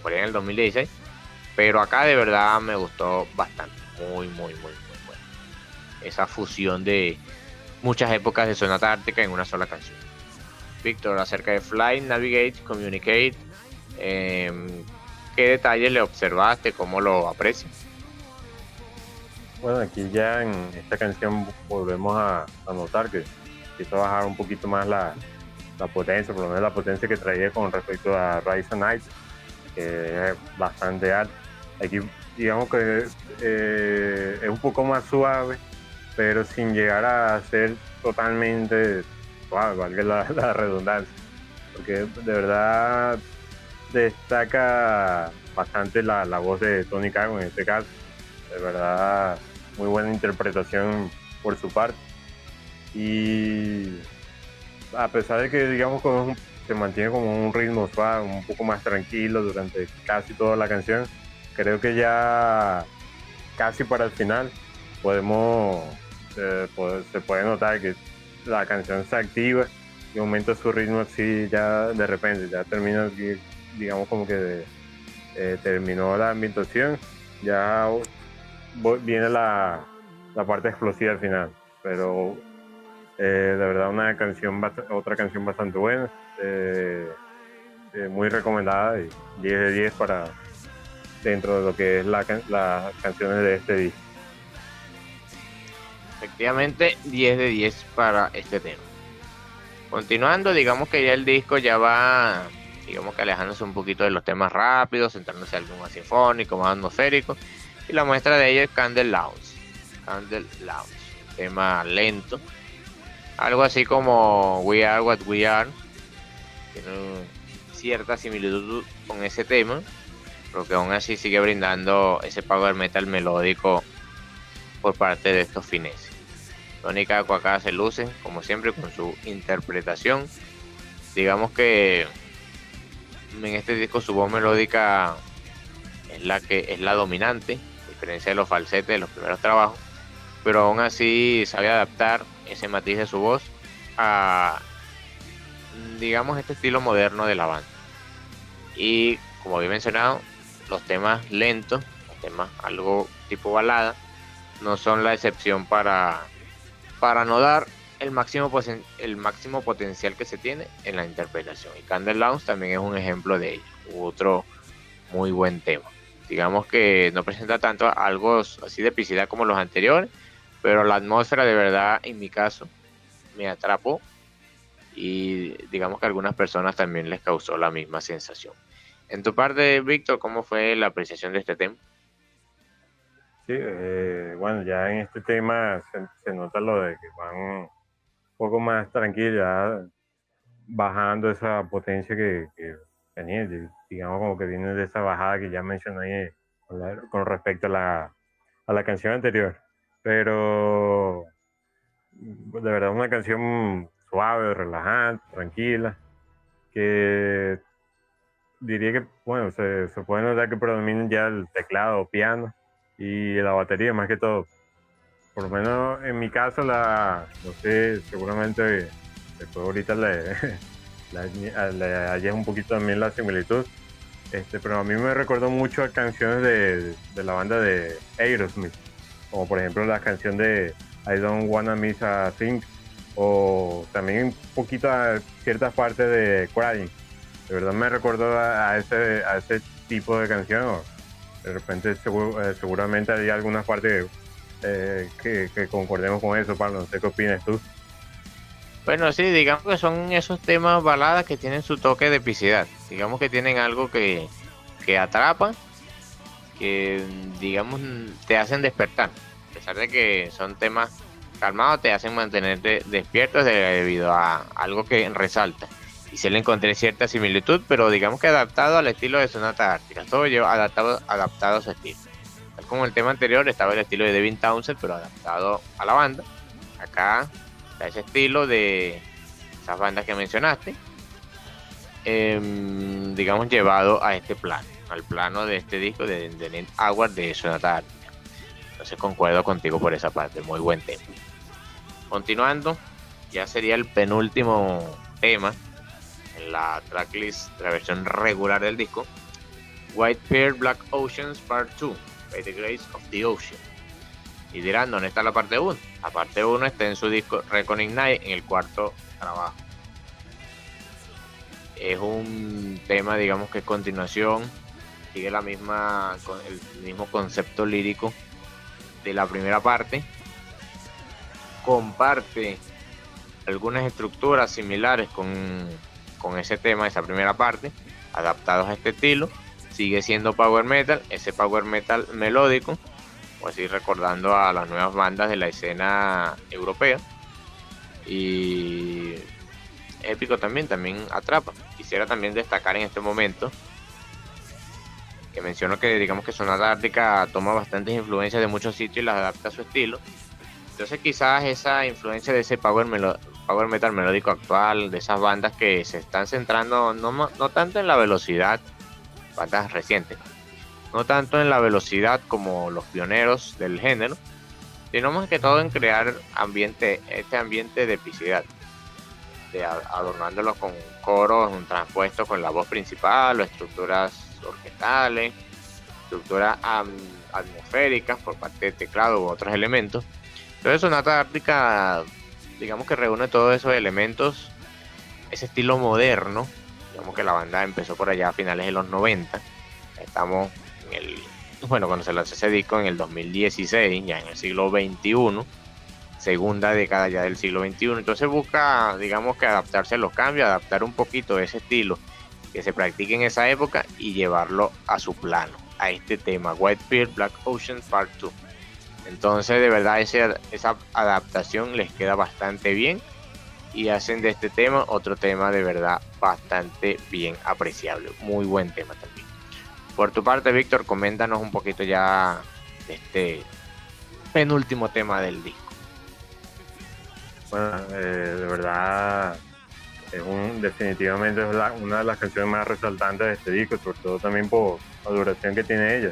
Speaker 1: fue en el 2016, pero acá de verdad me gustó bastante, muy, muy, muy, muy bueno. Esa fusión de muchas épocas de Sonata Ártica en una sola canción. Víctor, acerca de Fly, Navigate, Communicate. Em, ¿Qué detalles le observaste? ¿Cómo lo aprecias?
Speaker 2: Bueno, aquí ya en esta canción volvemos a, notar que quiso bajar un poquito más la, potencia, por lo menos la potencia que traía con respecto a Rise Night, que es bastante alta. Aquí digamos que eh, es un poco más suave, pero sin llegar a ser totalmente valga la, redundancia, porque de verdad destaca bastante la, voz de Tony Cago en este caso, de verdad muy buena interpretación por su parte. Y a pesar de que digamos como se mantiene como un ritmo suave, un poco más tranquilo durante casi toda la canción, creo que ya casi para el final podemos eh, se puede notar que la canción se activa y aumenta su ritmo así ya de repente, ya termina, digamos como que eh, terminó la ambientación, ya viene la, parte explosiva al final, pero eh, de verdad una canción, otra canción bastante buena, eh, muy recomendada y 10 de 10 para dentro de lo que es la, las canciones de este disco.
Speaker 1: efectivamente 10 de 10 para este tema. Continuando, digamos que ya el disco ya va, digamos que alejándose un poquito de los temas rápidos, centrándose en algo más sinfónico, más atmosférico. Y la muestra de ello es Candle Lounge. Candle Lounge, tema lento. Algo así como We Are What We Are. Tiene cierta similitud con ese tema, pero que aún así sigue brindando ese power metal melódico por parte de estos fines. Tony Kako acá se luce, como siempre, con su interpretación. Digamos que en este disco su voz melódica es la que es la dominante, a diferencia de los falsetes de los primeros trabajos, pero aún así sabe adaptar ese matiz de su voz a digamos este estilo moderno de la banda. Y como había mencionado, los temas lentos, los temas algo tipo balada, no son la excepción para para no dar el máximo, el máximo potencial que se tiene en la interpretación. Y Candle Lounge también es un ejemplo de ello. Otro muy buen tema. Digamos que no presenta tanto algo así de epicidad como los anteriores, pero la atmósfera de verdad, en mi caso, me atrapó y digamos que a algunas personas también les causó la misma sensación. En tu parte, Víctor, ¿cómo fue la apreciación de este tema?
Speaker 2: Sí, eh, bueno, ya en este tema se, nota lo de que van poco más tranquilos, bajando esa potencia que, que digamos como que viene de esa bajada que ya mencioné con, respecto a la, a la canción anterior. Pero de verdad una canción suave, relajante, tranquila, que diría que, bueno, se, se puede notar que predomina ya el teclado piano y la batería más que todo. Por lo menos en mi caso, la, no sé, seguramente después ahorita le, le, un poquito también la similitud. Este, pero a mí me recordó mucho a canciones de, de la banda de Aerosmith, como por ejemplo la canción de I Don't Wanna Miss a Thing, o también un poquito a ciertas partes de Crying. De verdad me recordó a, ese, a ese tipo de canción de repente eh, seguramente hay alguna parte eh, que, concordemos con eso, Pablo. No sé qué opinas tú.
Speaker 1: Bueno, sí, digamos que son esos temas baladas que tienen su toque de epicidad. Digamos que tienen algo que, que atrapa, que digamos te hacen despertar. A pesar de que son temas calmados, te hacen mantenerte despiertos debido a algo que resalta y se le encontré cierta similitud, pero digamos que adaptado al estilo de Sonata Ártica, todo lleva adaptado, adaptado a su estilo. Como el tema anterior estaba el estilo de Devin Townsend, pero adaptado a la banda. Acá está ese estilo de esas bandas que mencionaste, em, digamos llevado a este plano, al plano de este disco de, de Hour de Sonata Ártica. Entonces concuerdo contigo por esa parte, muy buen tema. Continuando, ya sería el penúltimo tema en la tracklist la versión regular del disco, White Pear Black Oceans Part 2, By the Grace of the Ocean. Y dirán, ¿dónde está la parte 1? La parte 1 está en su disco Reckoning Night, en el cuarto trabajo. Es un tema, digamos que es continuación, sigue la misma, el mismo concepto lírico de la primera parte. Comparte algunas estructuras similares con con ese tema, esa primera parte, adaptados a este estilo. Sigue siendo power metal, ese power metal melódico, o así recordando a las nuevas bandas de la escena europea. Y épico también, también atrapa. Quisiera también destacar en este momento que menciono que digamos que Sonata Ártica toma bastantes influencias de muchos sitios y las adapta a su estilo. Entonces quizás esa influencia de ese power, power metal melódico actual, de esas bandas que se están centrando no, no tanto en la velocidad, bandas recientes, no tanto en la velocidad como los pioneros del género, sino más que todo en crear ambiente, este ambiente de epicidad, de adornándolo con coros un transpuesto con la voz principal estructuras orquestales, estructuras atmosféricas por parte de teclado u otros elementos. Entonces Sonata Ártica digamos que reúne todos esos elementos, ese estilo moderno, que la banda empezó por allá a finales de los 90, estamos en el, bueno, cuando se lanzó ese disco en el 2016, ya en el siglo XXI, segunda década ya del siglo XXI. Entonces busca, digamos que adaptarse a los cambios, adaptar un poquito ese estilo que se practica en esa época y llevarlo a su plano, a este tema, Whitebeard Black Ocean Part 2. Entonces de verdad esa adaptación les queda bastante bien y hacen de este tema otro tema de verdad bastante bien apreciable. Muy buen tema también. Por tu parte, Víctor, coméntanos un poquito ya este penúltimo tema del disco.
Speaker 2: Bueno, eh, de verdad es un, definitivamente es una de las canciones más resaltantes de este disco, sobre todo también por la duración que tiene ella.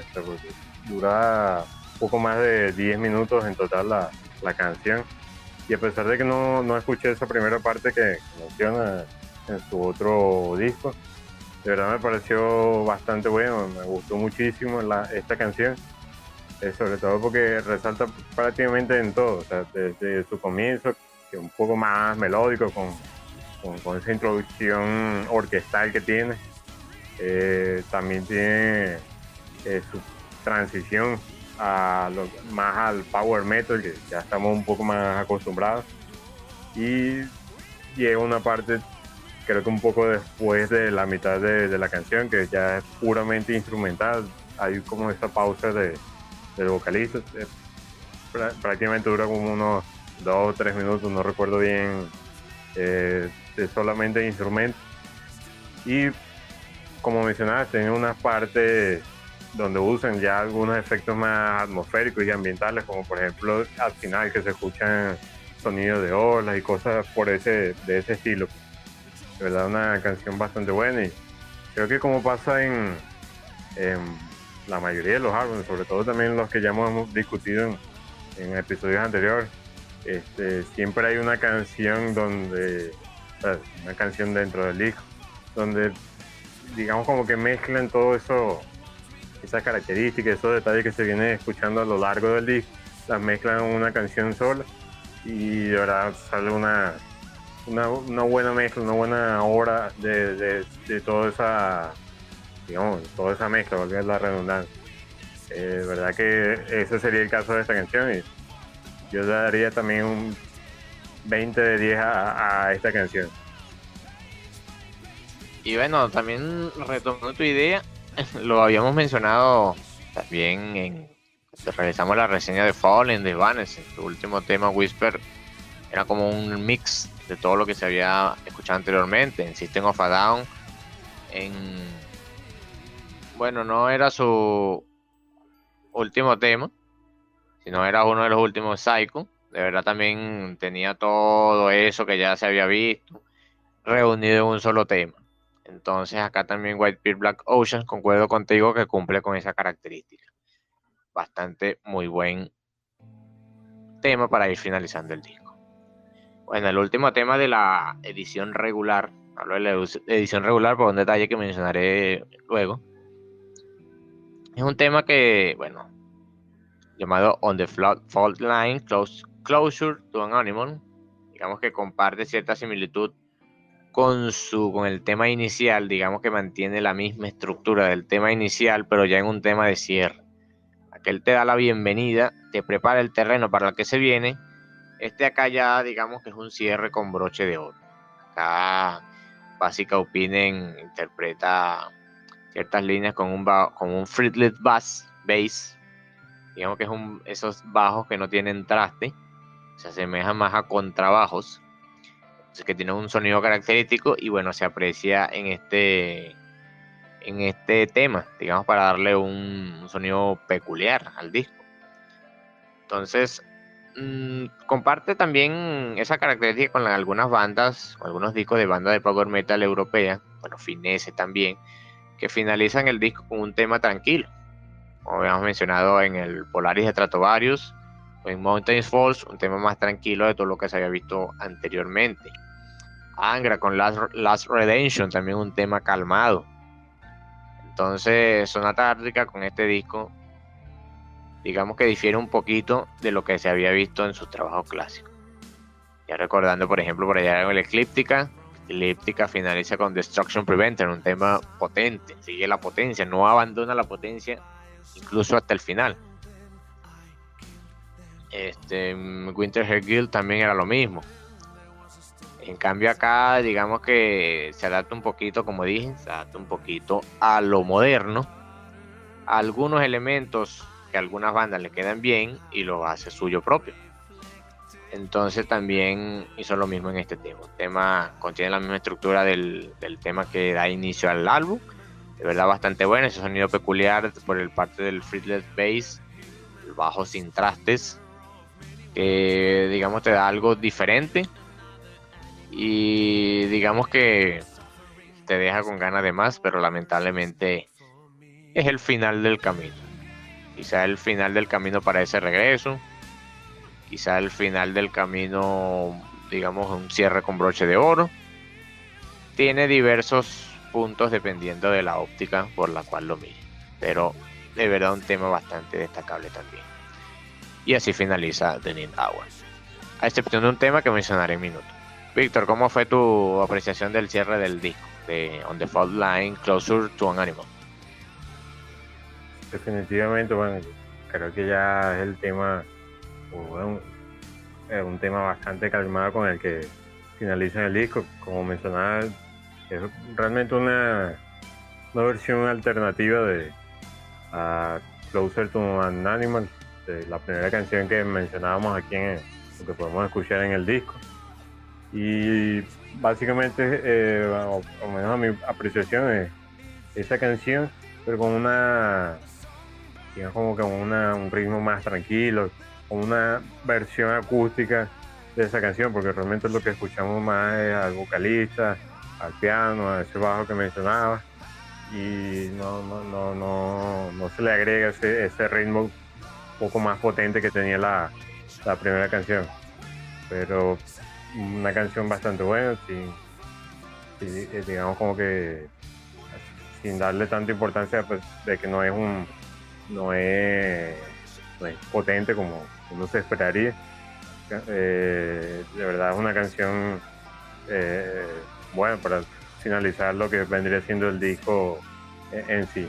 Speaker 2: dura poco más de 10 minutos en total la, la canción. Y a pesar de que no, no, escuché esa primera parte que menciona en su otro disco, de verdad me pareció bastante bueno, me gustó muchísimo la, esta canción, eh, sobre todo porque resalta prácticamente en todo, desde su comienzo, que un poco más melódico, con, con, esa introducción orquestal que tiene, eh, también tiene eh, su transición a más al power metal, que ya estamos un poco más acostumbrados. Y llega una parte, creo que un poco después de la mitad de, la canción, que ya es puramente instrumental. Hay como esa pausa de, del vocalista. Prácticamente dura como unos dos o tres minutos, no recuerdo bien, eh, de solamente instrumento. Y como mencionaba, tiene unas partes donde usan ya algunos efectos más atmosféricos y ambientales, como por ejemplo al final que se escuchan sonidos de olas y cosas por ese, de ese estilo. De verdad una canción bastante buena y creo que como pasa en, la mayoría de los álbumes, sobre todo también los que ya hemos discutido en, episodios anteriores, este, siempre hay una canción donde, una canción dentro del disco, donde digamos como que mezclan todo eso esas características, esos detalles que se vienen escuchando a lo largo del disco, las mezclan en una canción sola y de verdad sale una, una, buena mezcla, una buena obra de, de, toda esa, digamos, toda esa mezcla, porque es la redundancia. Eh, verdad que ese sería el caso de esta canción y yo le daría también un 20 de 10 a, a esta canción.
Speaker 1: Y bueno, también retomando tu idea, lo habíamos mencionado también en realizamos la reseña de Fallen de Vanes, su último tema Whisper era como un mix de todo lo que se había escuchado anteriormente en System of a Down en bueno no era su último tema sino era uno de los últimos Psycho de verdad también tenía todo eso que ya se había visto reunido en un solo tema entonces acá también Whitebeard Black Ocean, concuerdo contigo que cumple con esa característica. Bastante muy buen tema para ir finalizando el disco. Bueno, el último tema de la edición regular, hablo de la edición regular por un detalle que mencionaré luego. Es un tema que, bueno, llamado On the Fault Line, Closure to an Animal, digamos que comparte cierta similitud con su con el tema inicial, digamos que mantiene la misma estructura del tema inicial, pero ya en un tema de cierre. Aquel te da la bienvenida, te prepara el terreno para lo que se viene. Este acá ya digamos que es un cierre con broche de oro. Acá Básica Opinen interpreta ciertas líneas con un con un fretless bass, bass. Digamos que es un, esos bajos que no tienen traste, se asemejan más a contrabajos que tiene un sonido característico y bueno, se aprecia en este en este tema, digamos, para darle un, sonido peculiar al disco. Entonces, mm, comparte también esa característica con algunas bandas, con algunos discos de banda de power metal europea, bueno, Finese también, que finalizan el disco con un tema tranquilo. Como habíamos mencionado en el Polaris de Tratovarius, o en Mountains Falls, un tema más tranquilo de todo lo que se había visto anteriormente. Angra con Last, Redemption, también un tema calmado. Entonces, Sonata Ártica con este disco, digamos que difiere un poquito de lo que se había visto en sus trabajos clásicos. Ya recordando, por ejemplo, por allá en el Eclíptica, Eclíptica finaliza con Destruction Preventer, un tema potente, sigue la potencia, no abandona la potencia incluso hasta el final. este, Winter Hair Guild también era lo mismo. En cambio acá, digamos que se adapta un poquito, como dije, se adapta un poquito a lo moderno. algunos elementos que a algunas bandas le quedan bien y lo hace suyo propio. Entonces también hizo lo mismo en este tema. El tema contiene la misma estructura del, tema que da inicio al álbum. De verdad bastante bueno, ese sonido peculiar por el parte del fretless bass, el bajo sin trastes, que digamos te da algo diferente y digamos que te deja con ganas de más, pero lamentablemente es el final del camino. Quizá el final del camino para ese regreso, quizá el final del camino, digamos, un cierre con broche de oro. Tiene diversos puntos dependiendo de la óptica por la cual lo mire, pero de verdad un tema bastante destacable también. Y así finaliza The Need Hour, a excepción de un tema que mencionaré en minuto. Víctor, ¿cómo fue tu apreciación del cierre del disco de On the Fault Line, Closer to an Animal?
Speaker 2: Definitivamente, bueno, creo que ya es el tema, un, un tema bastante calmado con el que finaliza el disco. Como mencionaba, es realmente una, una versión alternativa de Closer to an Animal, de la primera canción que mencionábamos aquí en lo que podemos escuchar en el disco. Y básicamente, eh, o, menos a mi apreciación, es esa canción, pero con una, digamos como con una, un ritmo más tranquilo, con una versión acústica de esa canción, porque realmente lo que escuchamos más es al vocalista, al piano, a ese bajo que mencionaba, y no, no, no, no, no se le agrega ese, ese ritmo poco más potente que tenía la, la primera canción. Pero una canción bastante buena, sin, eh, digamos como que sin darle tanta importancia pues, de que no es un no es, potente como uno se esperaría. Eh, de verdad es una canción eh, buena para finalizar lo que vendría siendo el disco en, sí.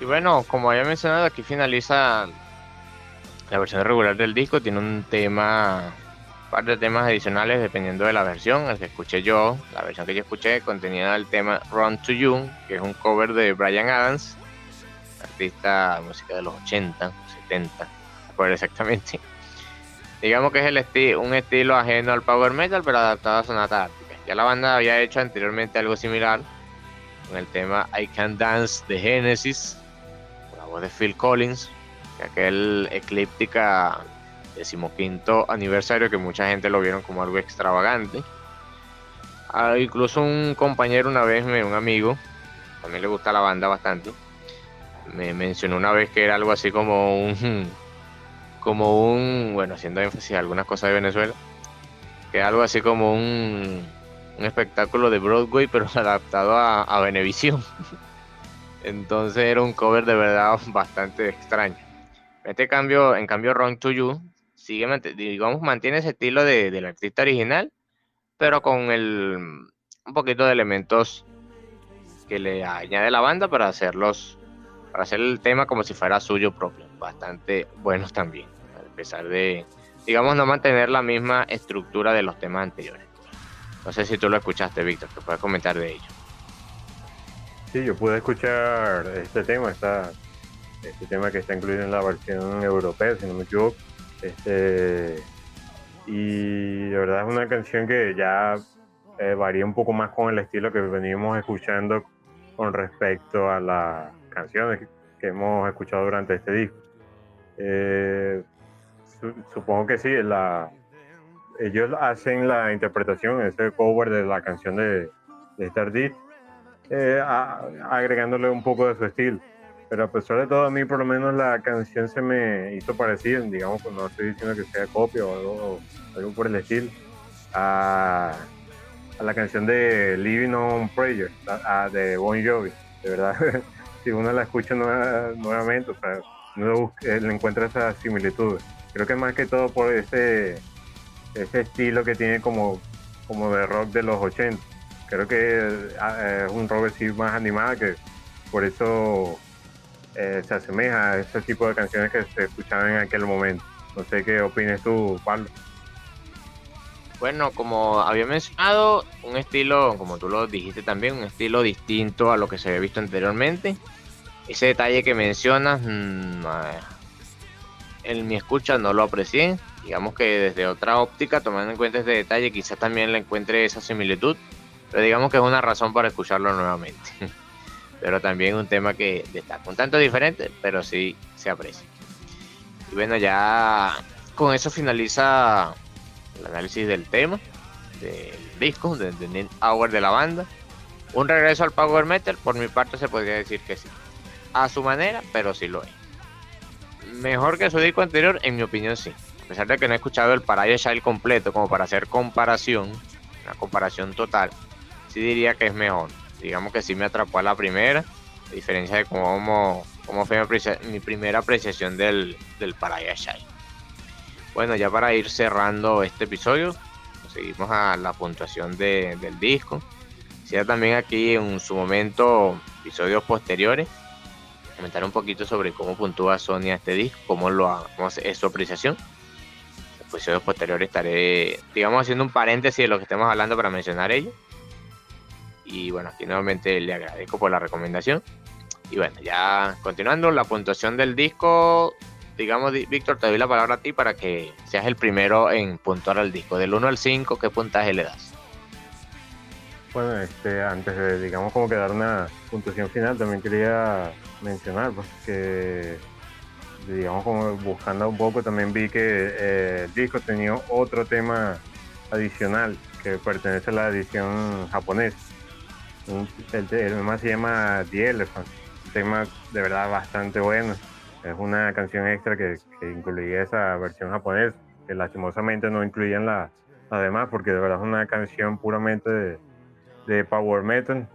Speaker 1: Y bueno, como había mencionado, aquí finaliza la versión regular del disco tiene un tema, un par de temas adicionales dependiendo de la versión. El que escuché yo, la versión que yo escuché, contenía el tema Run to You, que es un cover de Brian Adams, artista de música de los 80, 70, no recuerdo exactamente. Digamos que es el esti un estilo ajeno al power metal, pero adaptado a Sonata Ártica. Ya la banda había hecho anteriormente algo similar con el tema I Can Dance de Genesis, con la voz de Phil Collins, aquel eclíptica decimoquinto aniversario que mucha gente lo vieron como algo extravagante. Ah, incluso un compañero una vez, un amigo, también le gusta la banda bastante, me mencionó una vez que era algo así como un, como un, bueno, haciendo énfasis en algunas cosas de Venezuela, que algo así como un, un espectáculo de Broadway, pero adaptado a, a Venevisión. Entonces era un cover de verdad bastante extraño. Este cambio, en cambio, Run to You sigue, digamos, mantiene ese estilo de, del artista original, pero con el, un poquito de elementos que le añade la banda para hacerlos, para hacer el tema como si fuera suyo propio. Bastante buenos también, a pesar de, digamos, no mantener la misma estructura de los temas anteriores. No sé si tú lo escuchaste, Víctor, que puedes comentar de ello.
Speaker 2: Sí, yo pude escuchar este tema, está este tema que está incluido en la versión europea, si no me equivoco. Este, y de verdad es una canción que ya eh, varía un poco más con el estilo que venimos escuchando con respecto a las canciones que, hemos escuchado durante este disco. Eh, supongo que sí, la, ellos hacen la interpretación, ese cover de la canción de, de Stardust, eh, agregándole un poco de su estilo. Pero a pesar de todo, a mí por lo menos la canción se me hizo parecida, digamos, pues no estoy diciendo que sea copia o algo, por el estilo, a, la canción de Living on Prayer, de Bon Jovi. De verdad, si uno la escucha nuevamente, o sea, uno eh, le encuentra esa similitud. Creo que más que todo por ese, ese estilo que tiene como, como de rock de los 80. Creo que ah, es un rock así más animado que por eso eh, se asemeja a ese tipo de canciones que se escuchaban en aquel momento. No sé qué opinas tú, Pablo.
Speaker 1: Bueno, como había mencionado, un estilo, como tú lo dijiste también, un estilo distinto a lo que se había visto anteriormente. Ese detalle que mencionas, mm, en mi escucha no lo aprecié. Digamos que desde otra óptica, tomando en cuenta este detalle, quizás también le encuentre esa similitud. Pero digamos que es una razón para escucharlo nuevamente. pero también un tema que destaca. Un tanto diferente, pero sí se aprecia. Y bueno, ya con eso finaliza el análisis del tema, del disco, del de Hour de la banda. Un regreso al Power Metal, por mi parte se podría decir que sí. A su manera, pero sí lo es. Mejor que su disco anterior, en mi opinión sí. A pesar de que no he escuchado el Paraya Child completo como para hacer comparación, una comparación total, sí diría que es mejor. Digamos que sí me atrapó a la primera, a diferencia de cómo, cómo fue mi, primera apreciación del, del Paraya Child. Bueno, ya para ir cerrando este episodio, seguimos a la puntuación del disco. Quisiera también aquí en su momento, episodios posteriores, comentar un poquito sobre cómo puntúa Sonia este disco, cómo, lo, cómo es su apreciación. Episodios posteriores estaré, digamos, haciendo un paréntesis de lo que estemos hablando para mencionar ello. Y bueno, aquí nuevamente le agradezco por la recomendación. Y bueno, ya continuando, la puntuación del disco digamos, Víctor, te doy la palabra a ti para que seas el primero en puntuar al disco. Del 1 al 5, ¿qué puntaje le das?
Speaker 2: Bueno, este, antes de, digamos, como que dar una puntuación final, también quería mencionar, pues, que, digamos, como buscando un poco, también vi que eh, el disco tenía otro tema adicional que pertenece a la edición japonesa. El, tema se llama The Elephant, un tema de verdad bastante bueno es una canción extra que, incluía esa versión japonesa, que lastimosamente no incluían la, demás, porque de verdad es una canción puramente de, power metal,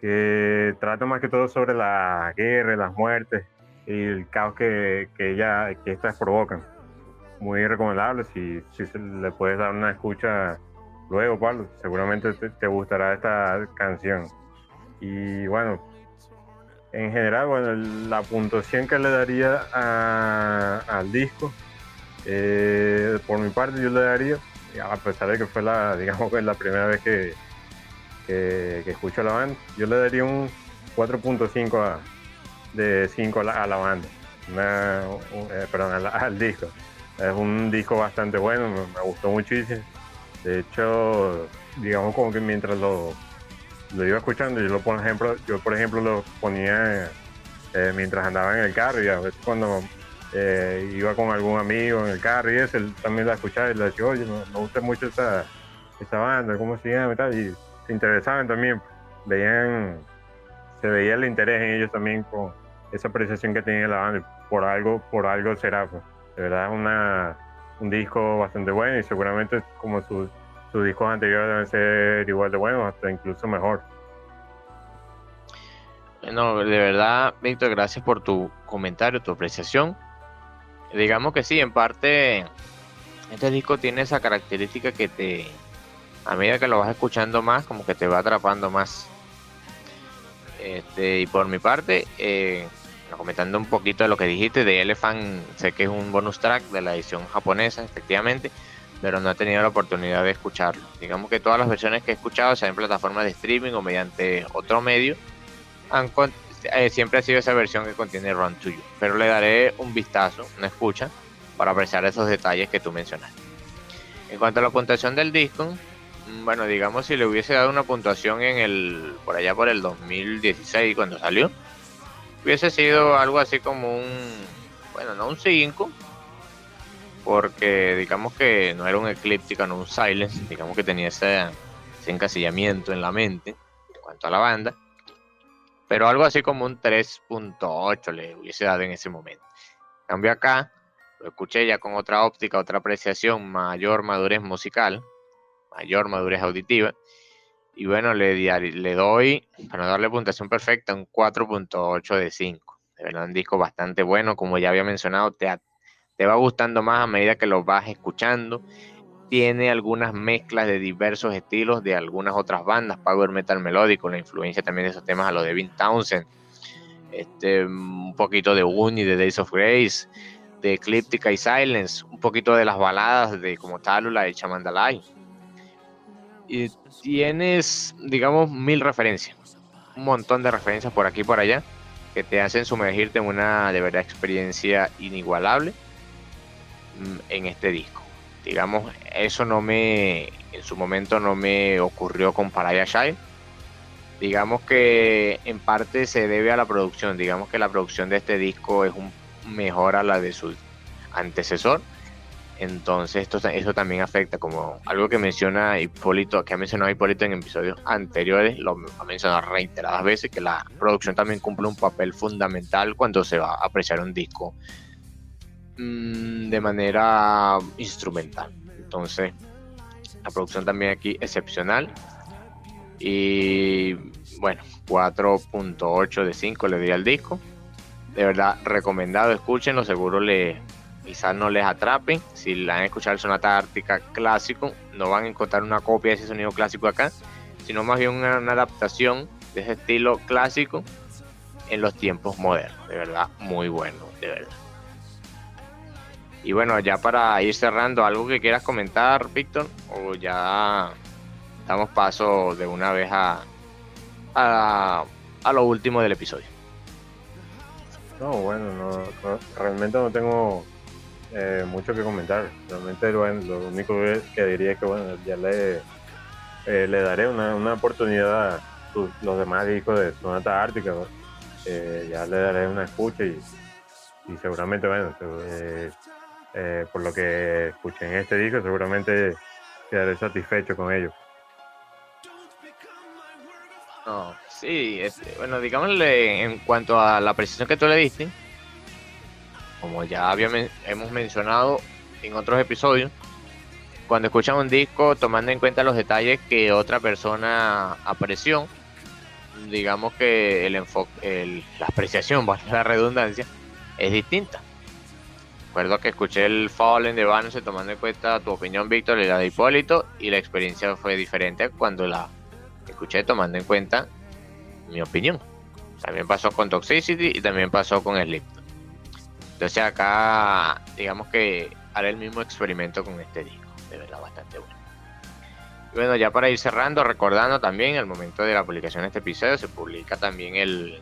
Speaker 2: que trata más que todo sobre la guerra, las muertes y el caos que, que, ella, que estas provocan. Muy recomendable, si, si le puedes dar una escucha luego, Pablo, seguramente te, gustará esta canción. Y bueno, en general, bueno, la puntuación que le daría al disco, eh, por mi parte yo le daría, a pesar de que fue la, digamos la primera vez que, que, escucho a la banda, yo le daría un 4.5 de 5 a la, banda, eh, perdón, al, disco. Es un disco bastante bueno, me gustó muchísimo. De hecho, digamos como que mientras lo lo iba escuchando, yo lo por ejemplo, yo por ejemplo lo ponía eh, mientras andaba en el carro y a veces cuando eh, iba con algún amigo en el carro y eso, él también la escuchaba y le decía, oye, me, gusta mucho esta, esta banda, cómo se llama y tal, y se interesaban también, veían, se veía el interés en ellos también con esa apreciación que tenía la banda, por algo, por algo será, pues. de verdad es una, un disco bastante bueno y seguramente como sus sus discos anteriores deben ser igual de buenos, hasta incluso mejor.
Speaker 1: Bueno, de verdad, Víctor, gracias por tu comentario, tu apreciación. Digamos que sí, en parte, este disco tiene esa característica que te, a medida que lo vas escuchando más, como que te va atrapando más. Este, y por mi parte, eh, comentando un poquito de lo que dijiste de Elephant, sé que es un bonus track de la edición japonesa, efectivamente pero no he tenido la oportunidad de escucharlo. Digamos que todas las versiones que he escuchado, sea en plataformas de streaming o mediante otro medio, han, eh, siempre ha sido esa versión que contiene Run to You. Pero le daré un vistazo, una escucha, para apreciar esos detalles que tú mencionaste. En cuanto a la puntuación del disco, mm, bueno, digamos si le hubiese dado una puntuación en el por allá por el 2016 cuando salió, hubiese sido algo así como un bueno, no un 5, porque digamos que no era un eclíptica, no un silence, digamos que tenía ese, encasillamiento en la mente en cuanto a la banda, pero algo así como un 3.8 le hubiese dado en ese momento. cambio acá, lo escuché ya con otra óptica, otra apreciación, mayor madurez musical, mayor madurez auditiva, y bueno, le, le doy, para darle puntuación perfecta, un 4.8 de 5. De verdad, un disco bastante bueno, como ya había mencionado, te, te va gustando más a medida que lo vas escuchando. Tiene algunas mezclas de diversos estilos de algunas otras bandas, power metal melódico, la influencia también de esos temas a los de Vin Townsend, este, un poquito de Uni, de Days of Grace, de Eclíptica y Silence, un poquito de las baladas de como Talula y Chamandalay. Y tienes, digamos, mil referencias, un montón de referencias por aquí y por allá que te hacen sumergirte en una de verdad experiencia inigualable mm, en este disco. Digamos, eso no me, en su momento no me ocurrió con Paraya Shine digamos que en parte se debe a la producción. Digamos que la producción de este disco es un mejor a la de su antecesor. Entonces esto, eso también afecta, como algo que menciona Hipólito, que ha mencionado Hipólito en episodios anteriores, lo ha mencionado reiteradas veces, que la producción también cumple un papel fundamental cuando se va a apreciar un disco mm, de manera instrumental. Entonces, la producción también aquí excepcional. Y bueno, 4.8 de 5 le di al disco. De verdad, recomendado, escúchenlo, seguro le, quizás no les atrapen. Si la han escuchado el Sonata Ártica clásico, no van a encontrar una copia de ese sonido clásico acá, sino más bien una, adaptación de ese estilo clásico en los tiempos modernos. De verdad, muy bueno, de verdad. Y bueno, ya para ir cerrando, ¿algo que quieras comentar, Víctor? O ya damos paso de una vez a, a, a lo último del episodio.
Speaker 2: No, bueno, no, realmente no tengo eh, mucho que comentar. Realmente lo único que diría es que bueno, ya le, eh, le daré una, una oportunidad a los demás discos de Sonata Ártica. Eh, ya le daré una escucha y, y seguramente, bueno, por lo que escuché en este disco, seguramente quedaré satisfecho con ello.
Speaker 1: Sí, este, bueno, digámosle en cuanto a la precisión que tú le diste, como ya hemos mencionado en otros episodios, cuando escuchan un disco, tomando en cuenta los detalles que otra persona apreció, digamos que el enfoque, la apreciación, vale la redundancia, es distinta. Recuerdo que escuché el Fallen de Vance tomando en cuenta tu opinión, Víctor, y la de Hipólito, y la experiencia fue diferente cuando la escuché tomando en cuenta mi opinión. También pasó con Toxicity y también pasó con Sleep. Entonces acá, digamos que haré el mismo experimento con este disco. De verdad, bastante bueno. Y bueno, ya para ir cerrando, recordando también, al momento de la publicación de este episodio, se publica también el,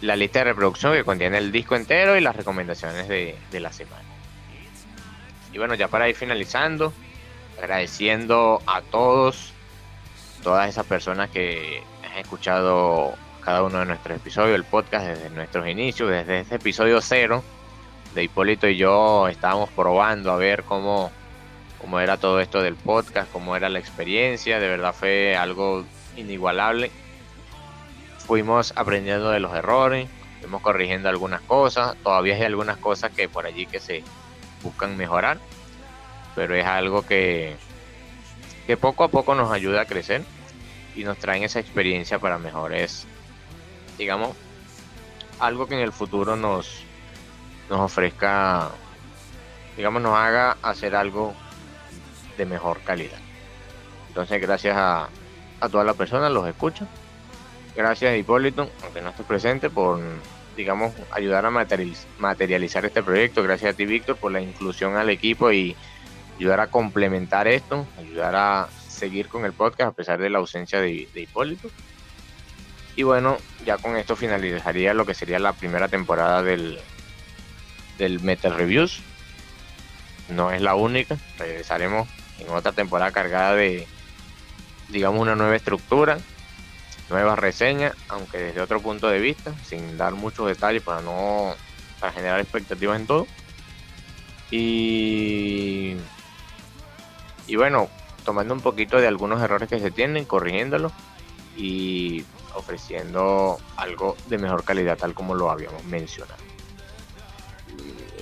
Speaker 1: la lista de reproducción que contiene el disco entero y las recomendaciones de, de la semana. Y bueno, ya para ir finalizando, agradeciendo a todos todas esas personas que han escuchado cada uno de nuestros episodios, el podcast desde nuestros inicios, desde este episodio cero, de Hipólito y yo estábamos probando a ver cómo, cómo era todo esto del podcast, cómo era la experiencia, de verdad fue algo inigualable. Fuimos aprendiendo de los errores, fuimos corrigiendo algunas cosas, todavía hay algunas cosas que por allí que se buscan mejorar, pero es algo que, que poco a poco nos ayuda a crecer y nos traen esa experiencia para mejores, digamos, algo que en el futuro nos, nos ofrezca, digamos, nos haga hacer algo de mejor calidad. Entonces, gracias a, a todas las personas, los escuchan. Gracias, Hipólito, aunque no esté presente, por, digamos, ayudar a materializar este proyecto. Gracias a ti, Víctor, por la inclusión al equipo y ayudar a complementar esto, ayudar a seguir con el podcast a pesar de la ausencia de, Hipólito. Y bueno, ya con esto finalizaría lo que sería la primera temporada del, del Metal Reviews. No es la única, regresaremos en otra temporada cargada de, digamos, una nueva estructura, nuevas reseñas, aunque desde otro punto de vista, sin dar muchos detalles para no para generar expectativas en todo. Y, y bueno, tomando un poquito de algunos errores que se tienen, corrigiéndolos y ofreciendo algo de mejor calidad, tal como lo habíamos mencionado.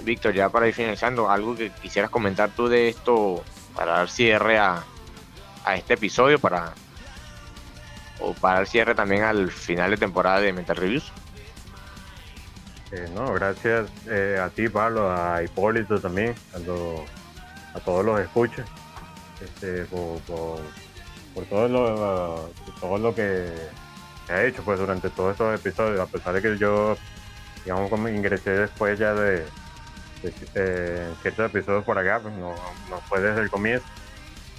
Speaker 1: Víctor, ya para ir finalizando, algo que quisieras comentar tú de esto para dar cierre a, este episodio, para o para dar cierre también al final de temporada de Mental Reviews.
Speaker 2: Eh, no, gracias eh, a ti, Pablo, a Hipólito también, a, a todos los escuchas este, por, todo, lo, todo lo que ha hecho pues durante todos estos episodios, a pesar de que yo, digamos, ingresé después ya de, eh, ciertos episodios por acá, pues no, no fue desde el comienzo.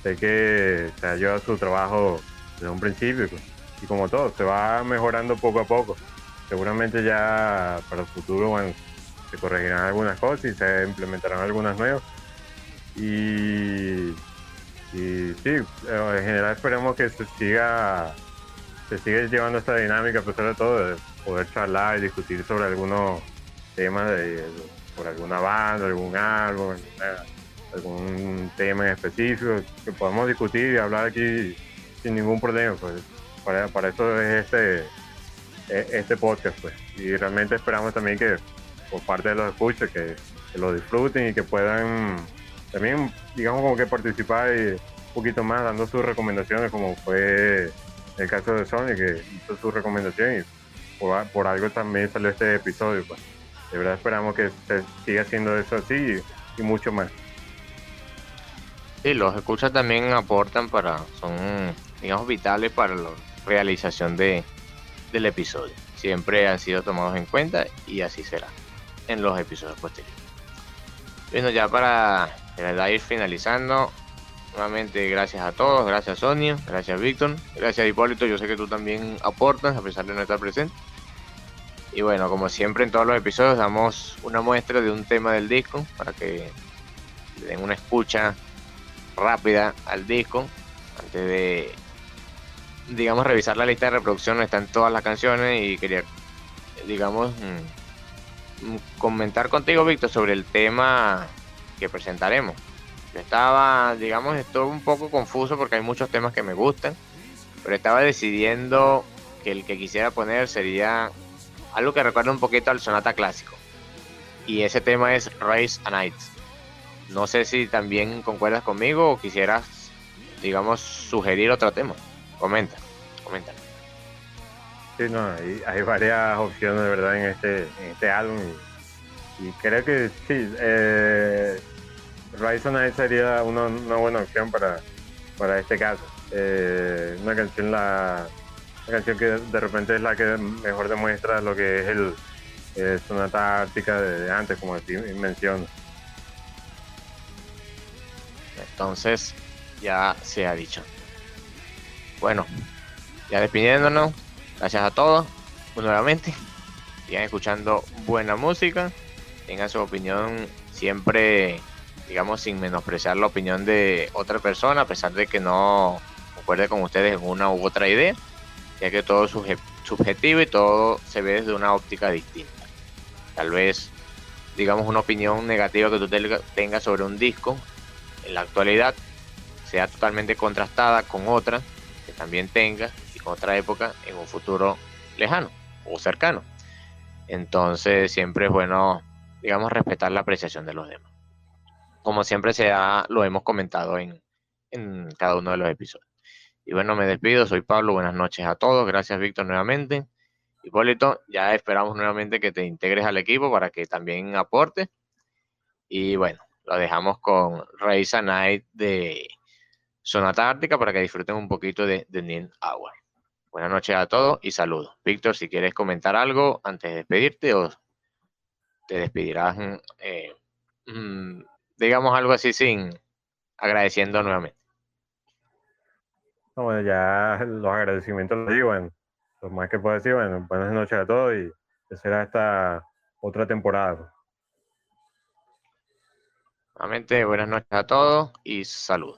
Speaker 2: Sé que se ha llevado su trabajo desde un principio pues, y como todo, se va mejorando poco a poco. Seguramente ya para el futuro, bueno, se corregirán algunas cosas y se implementarán algunas nuevas. Y, y sí, eh, en general esperemos que se siga se sigue llevando esta dinámica, a pesar de todo, de poder charlar y discutir sobre algunos temas de, por alguna banda, algún álbum, algún tema en específico, que podamos discutir y hablar aquí sin ningún problema. Pues para, para eso es este, e, este podcast. Pues. Y realmente esperamos también que por parte de los escuchas, que, lo disfruten y que puedan también, digamos, como que participar un poquito más dando sus recomendaciones, como fue el caso de Sony, que hizo su recomendación y por, algo también salió este episodio. Pues. De verdad esperamos que se siga haciendo eso así y, mucho más.
Speaker 1: Sí, los escuchas también aportan para, son, digamos, vitales para la realización de, del episodio. Siempre han sido tomados en cuenta y así será en los episodios posteriores. Bueno, ya para ir finalizando, Nuevamente, gracias a todos, gracias Sonia, gracias Víctor, gracias Hipólito. Yo sé que tú también aportas a pesar de no estar presente. Y bueno, como siempre en todos los episodios, damos una muestra de un tema del disco para que le den una escucha rápida al disco antes de, digamos, revisar la lista de reproducción. Están todas las canciones y quería, digamos, mm, mm, comentar contigo, Víctor, sobre el tema que presentaremos estaba, digamos, estoy un poco confuso porque hay muchos temas que me gustan, pero estaba decidiendo que el que quisiera poner sería algo que recuerda un poquito al sonata clásico. Y ese tema es Race a Night. No sé si también concuerdas conmigo o quisieras, digamos, sugerir otro tema. Comenta, comenta.
Speaker 2: Sí, no, hay, hay varias opciones de verdad en este, en este álbum y, creo que sí, eh, Rise Night sería una, buena opción para, para este caso. Eh, una canción la canción que de repente es la que mejor demuestra lo que es el sonata ártica de, antes, como menciono.
Speaker 1: Entonces, ya se ha dicho. Bueno, ya despidiéndonos, gracias a todos nuevamente. Sigan escuchando buena música, tengan su opinión siempre digamos, sin menospreciar la opinión de otra persona, a pesar de que no concuerde con ustedes en una u otra idea, ya que todo es subjetivo y todo se ve desde una óptica distinta. Tal vez, digamos, una opinión negativa que tú tengas sobre un disco en la actualidad sea totalmente contrastada con otra que también tenga y con otra época en un futuro lejano o cercano. Entonces siempre es bueno, digamos, respetar la apreciación de los demás como siempre se lo hemos comentado en, cada uno de los episodios. Y bueno, me despido, soy Pablo, buenas noches a todos, gracias Víctor nuevamente. Hipólito, ya esperamos nuevamente que te integres al equipo para que también aporte. Y bueno, lo dejamos con Raisa Night de Sonata Ártica para que disfruten un poquito de, The Need Hour. Buenas noches a todos y saludos. Víctor, si quieres comentar algo antes de despedirte o te despedirás eh, mm, digamos algo así sin agradeciendo nuevamente.
Speaker 2: Bueno, ya los agradecimientos los digo, bueno, lo más que puedo decir, bueno, buenas noches a todos y será esta otra temporada.
Speaker 1: Nuevamente, buenas noches a todos y salud.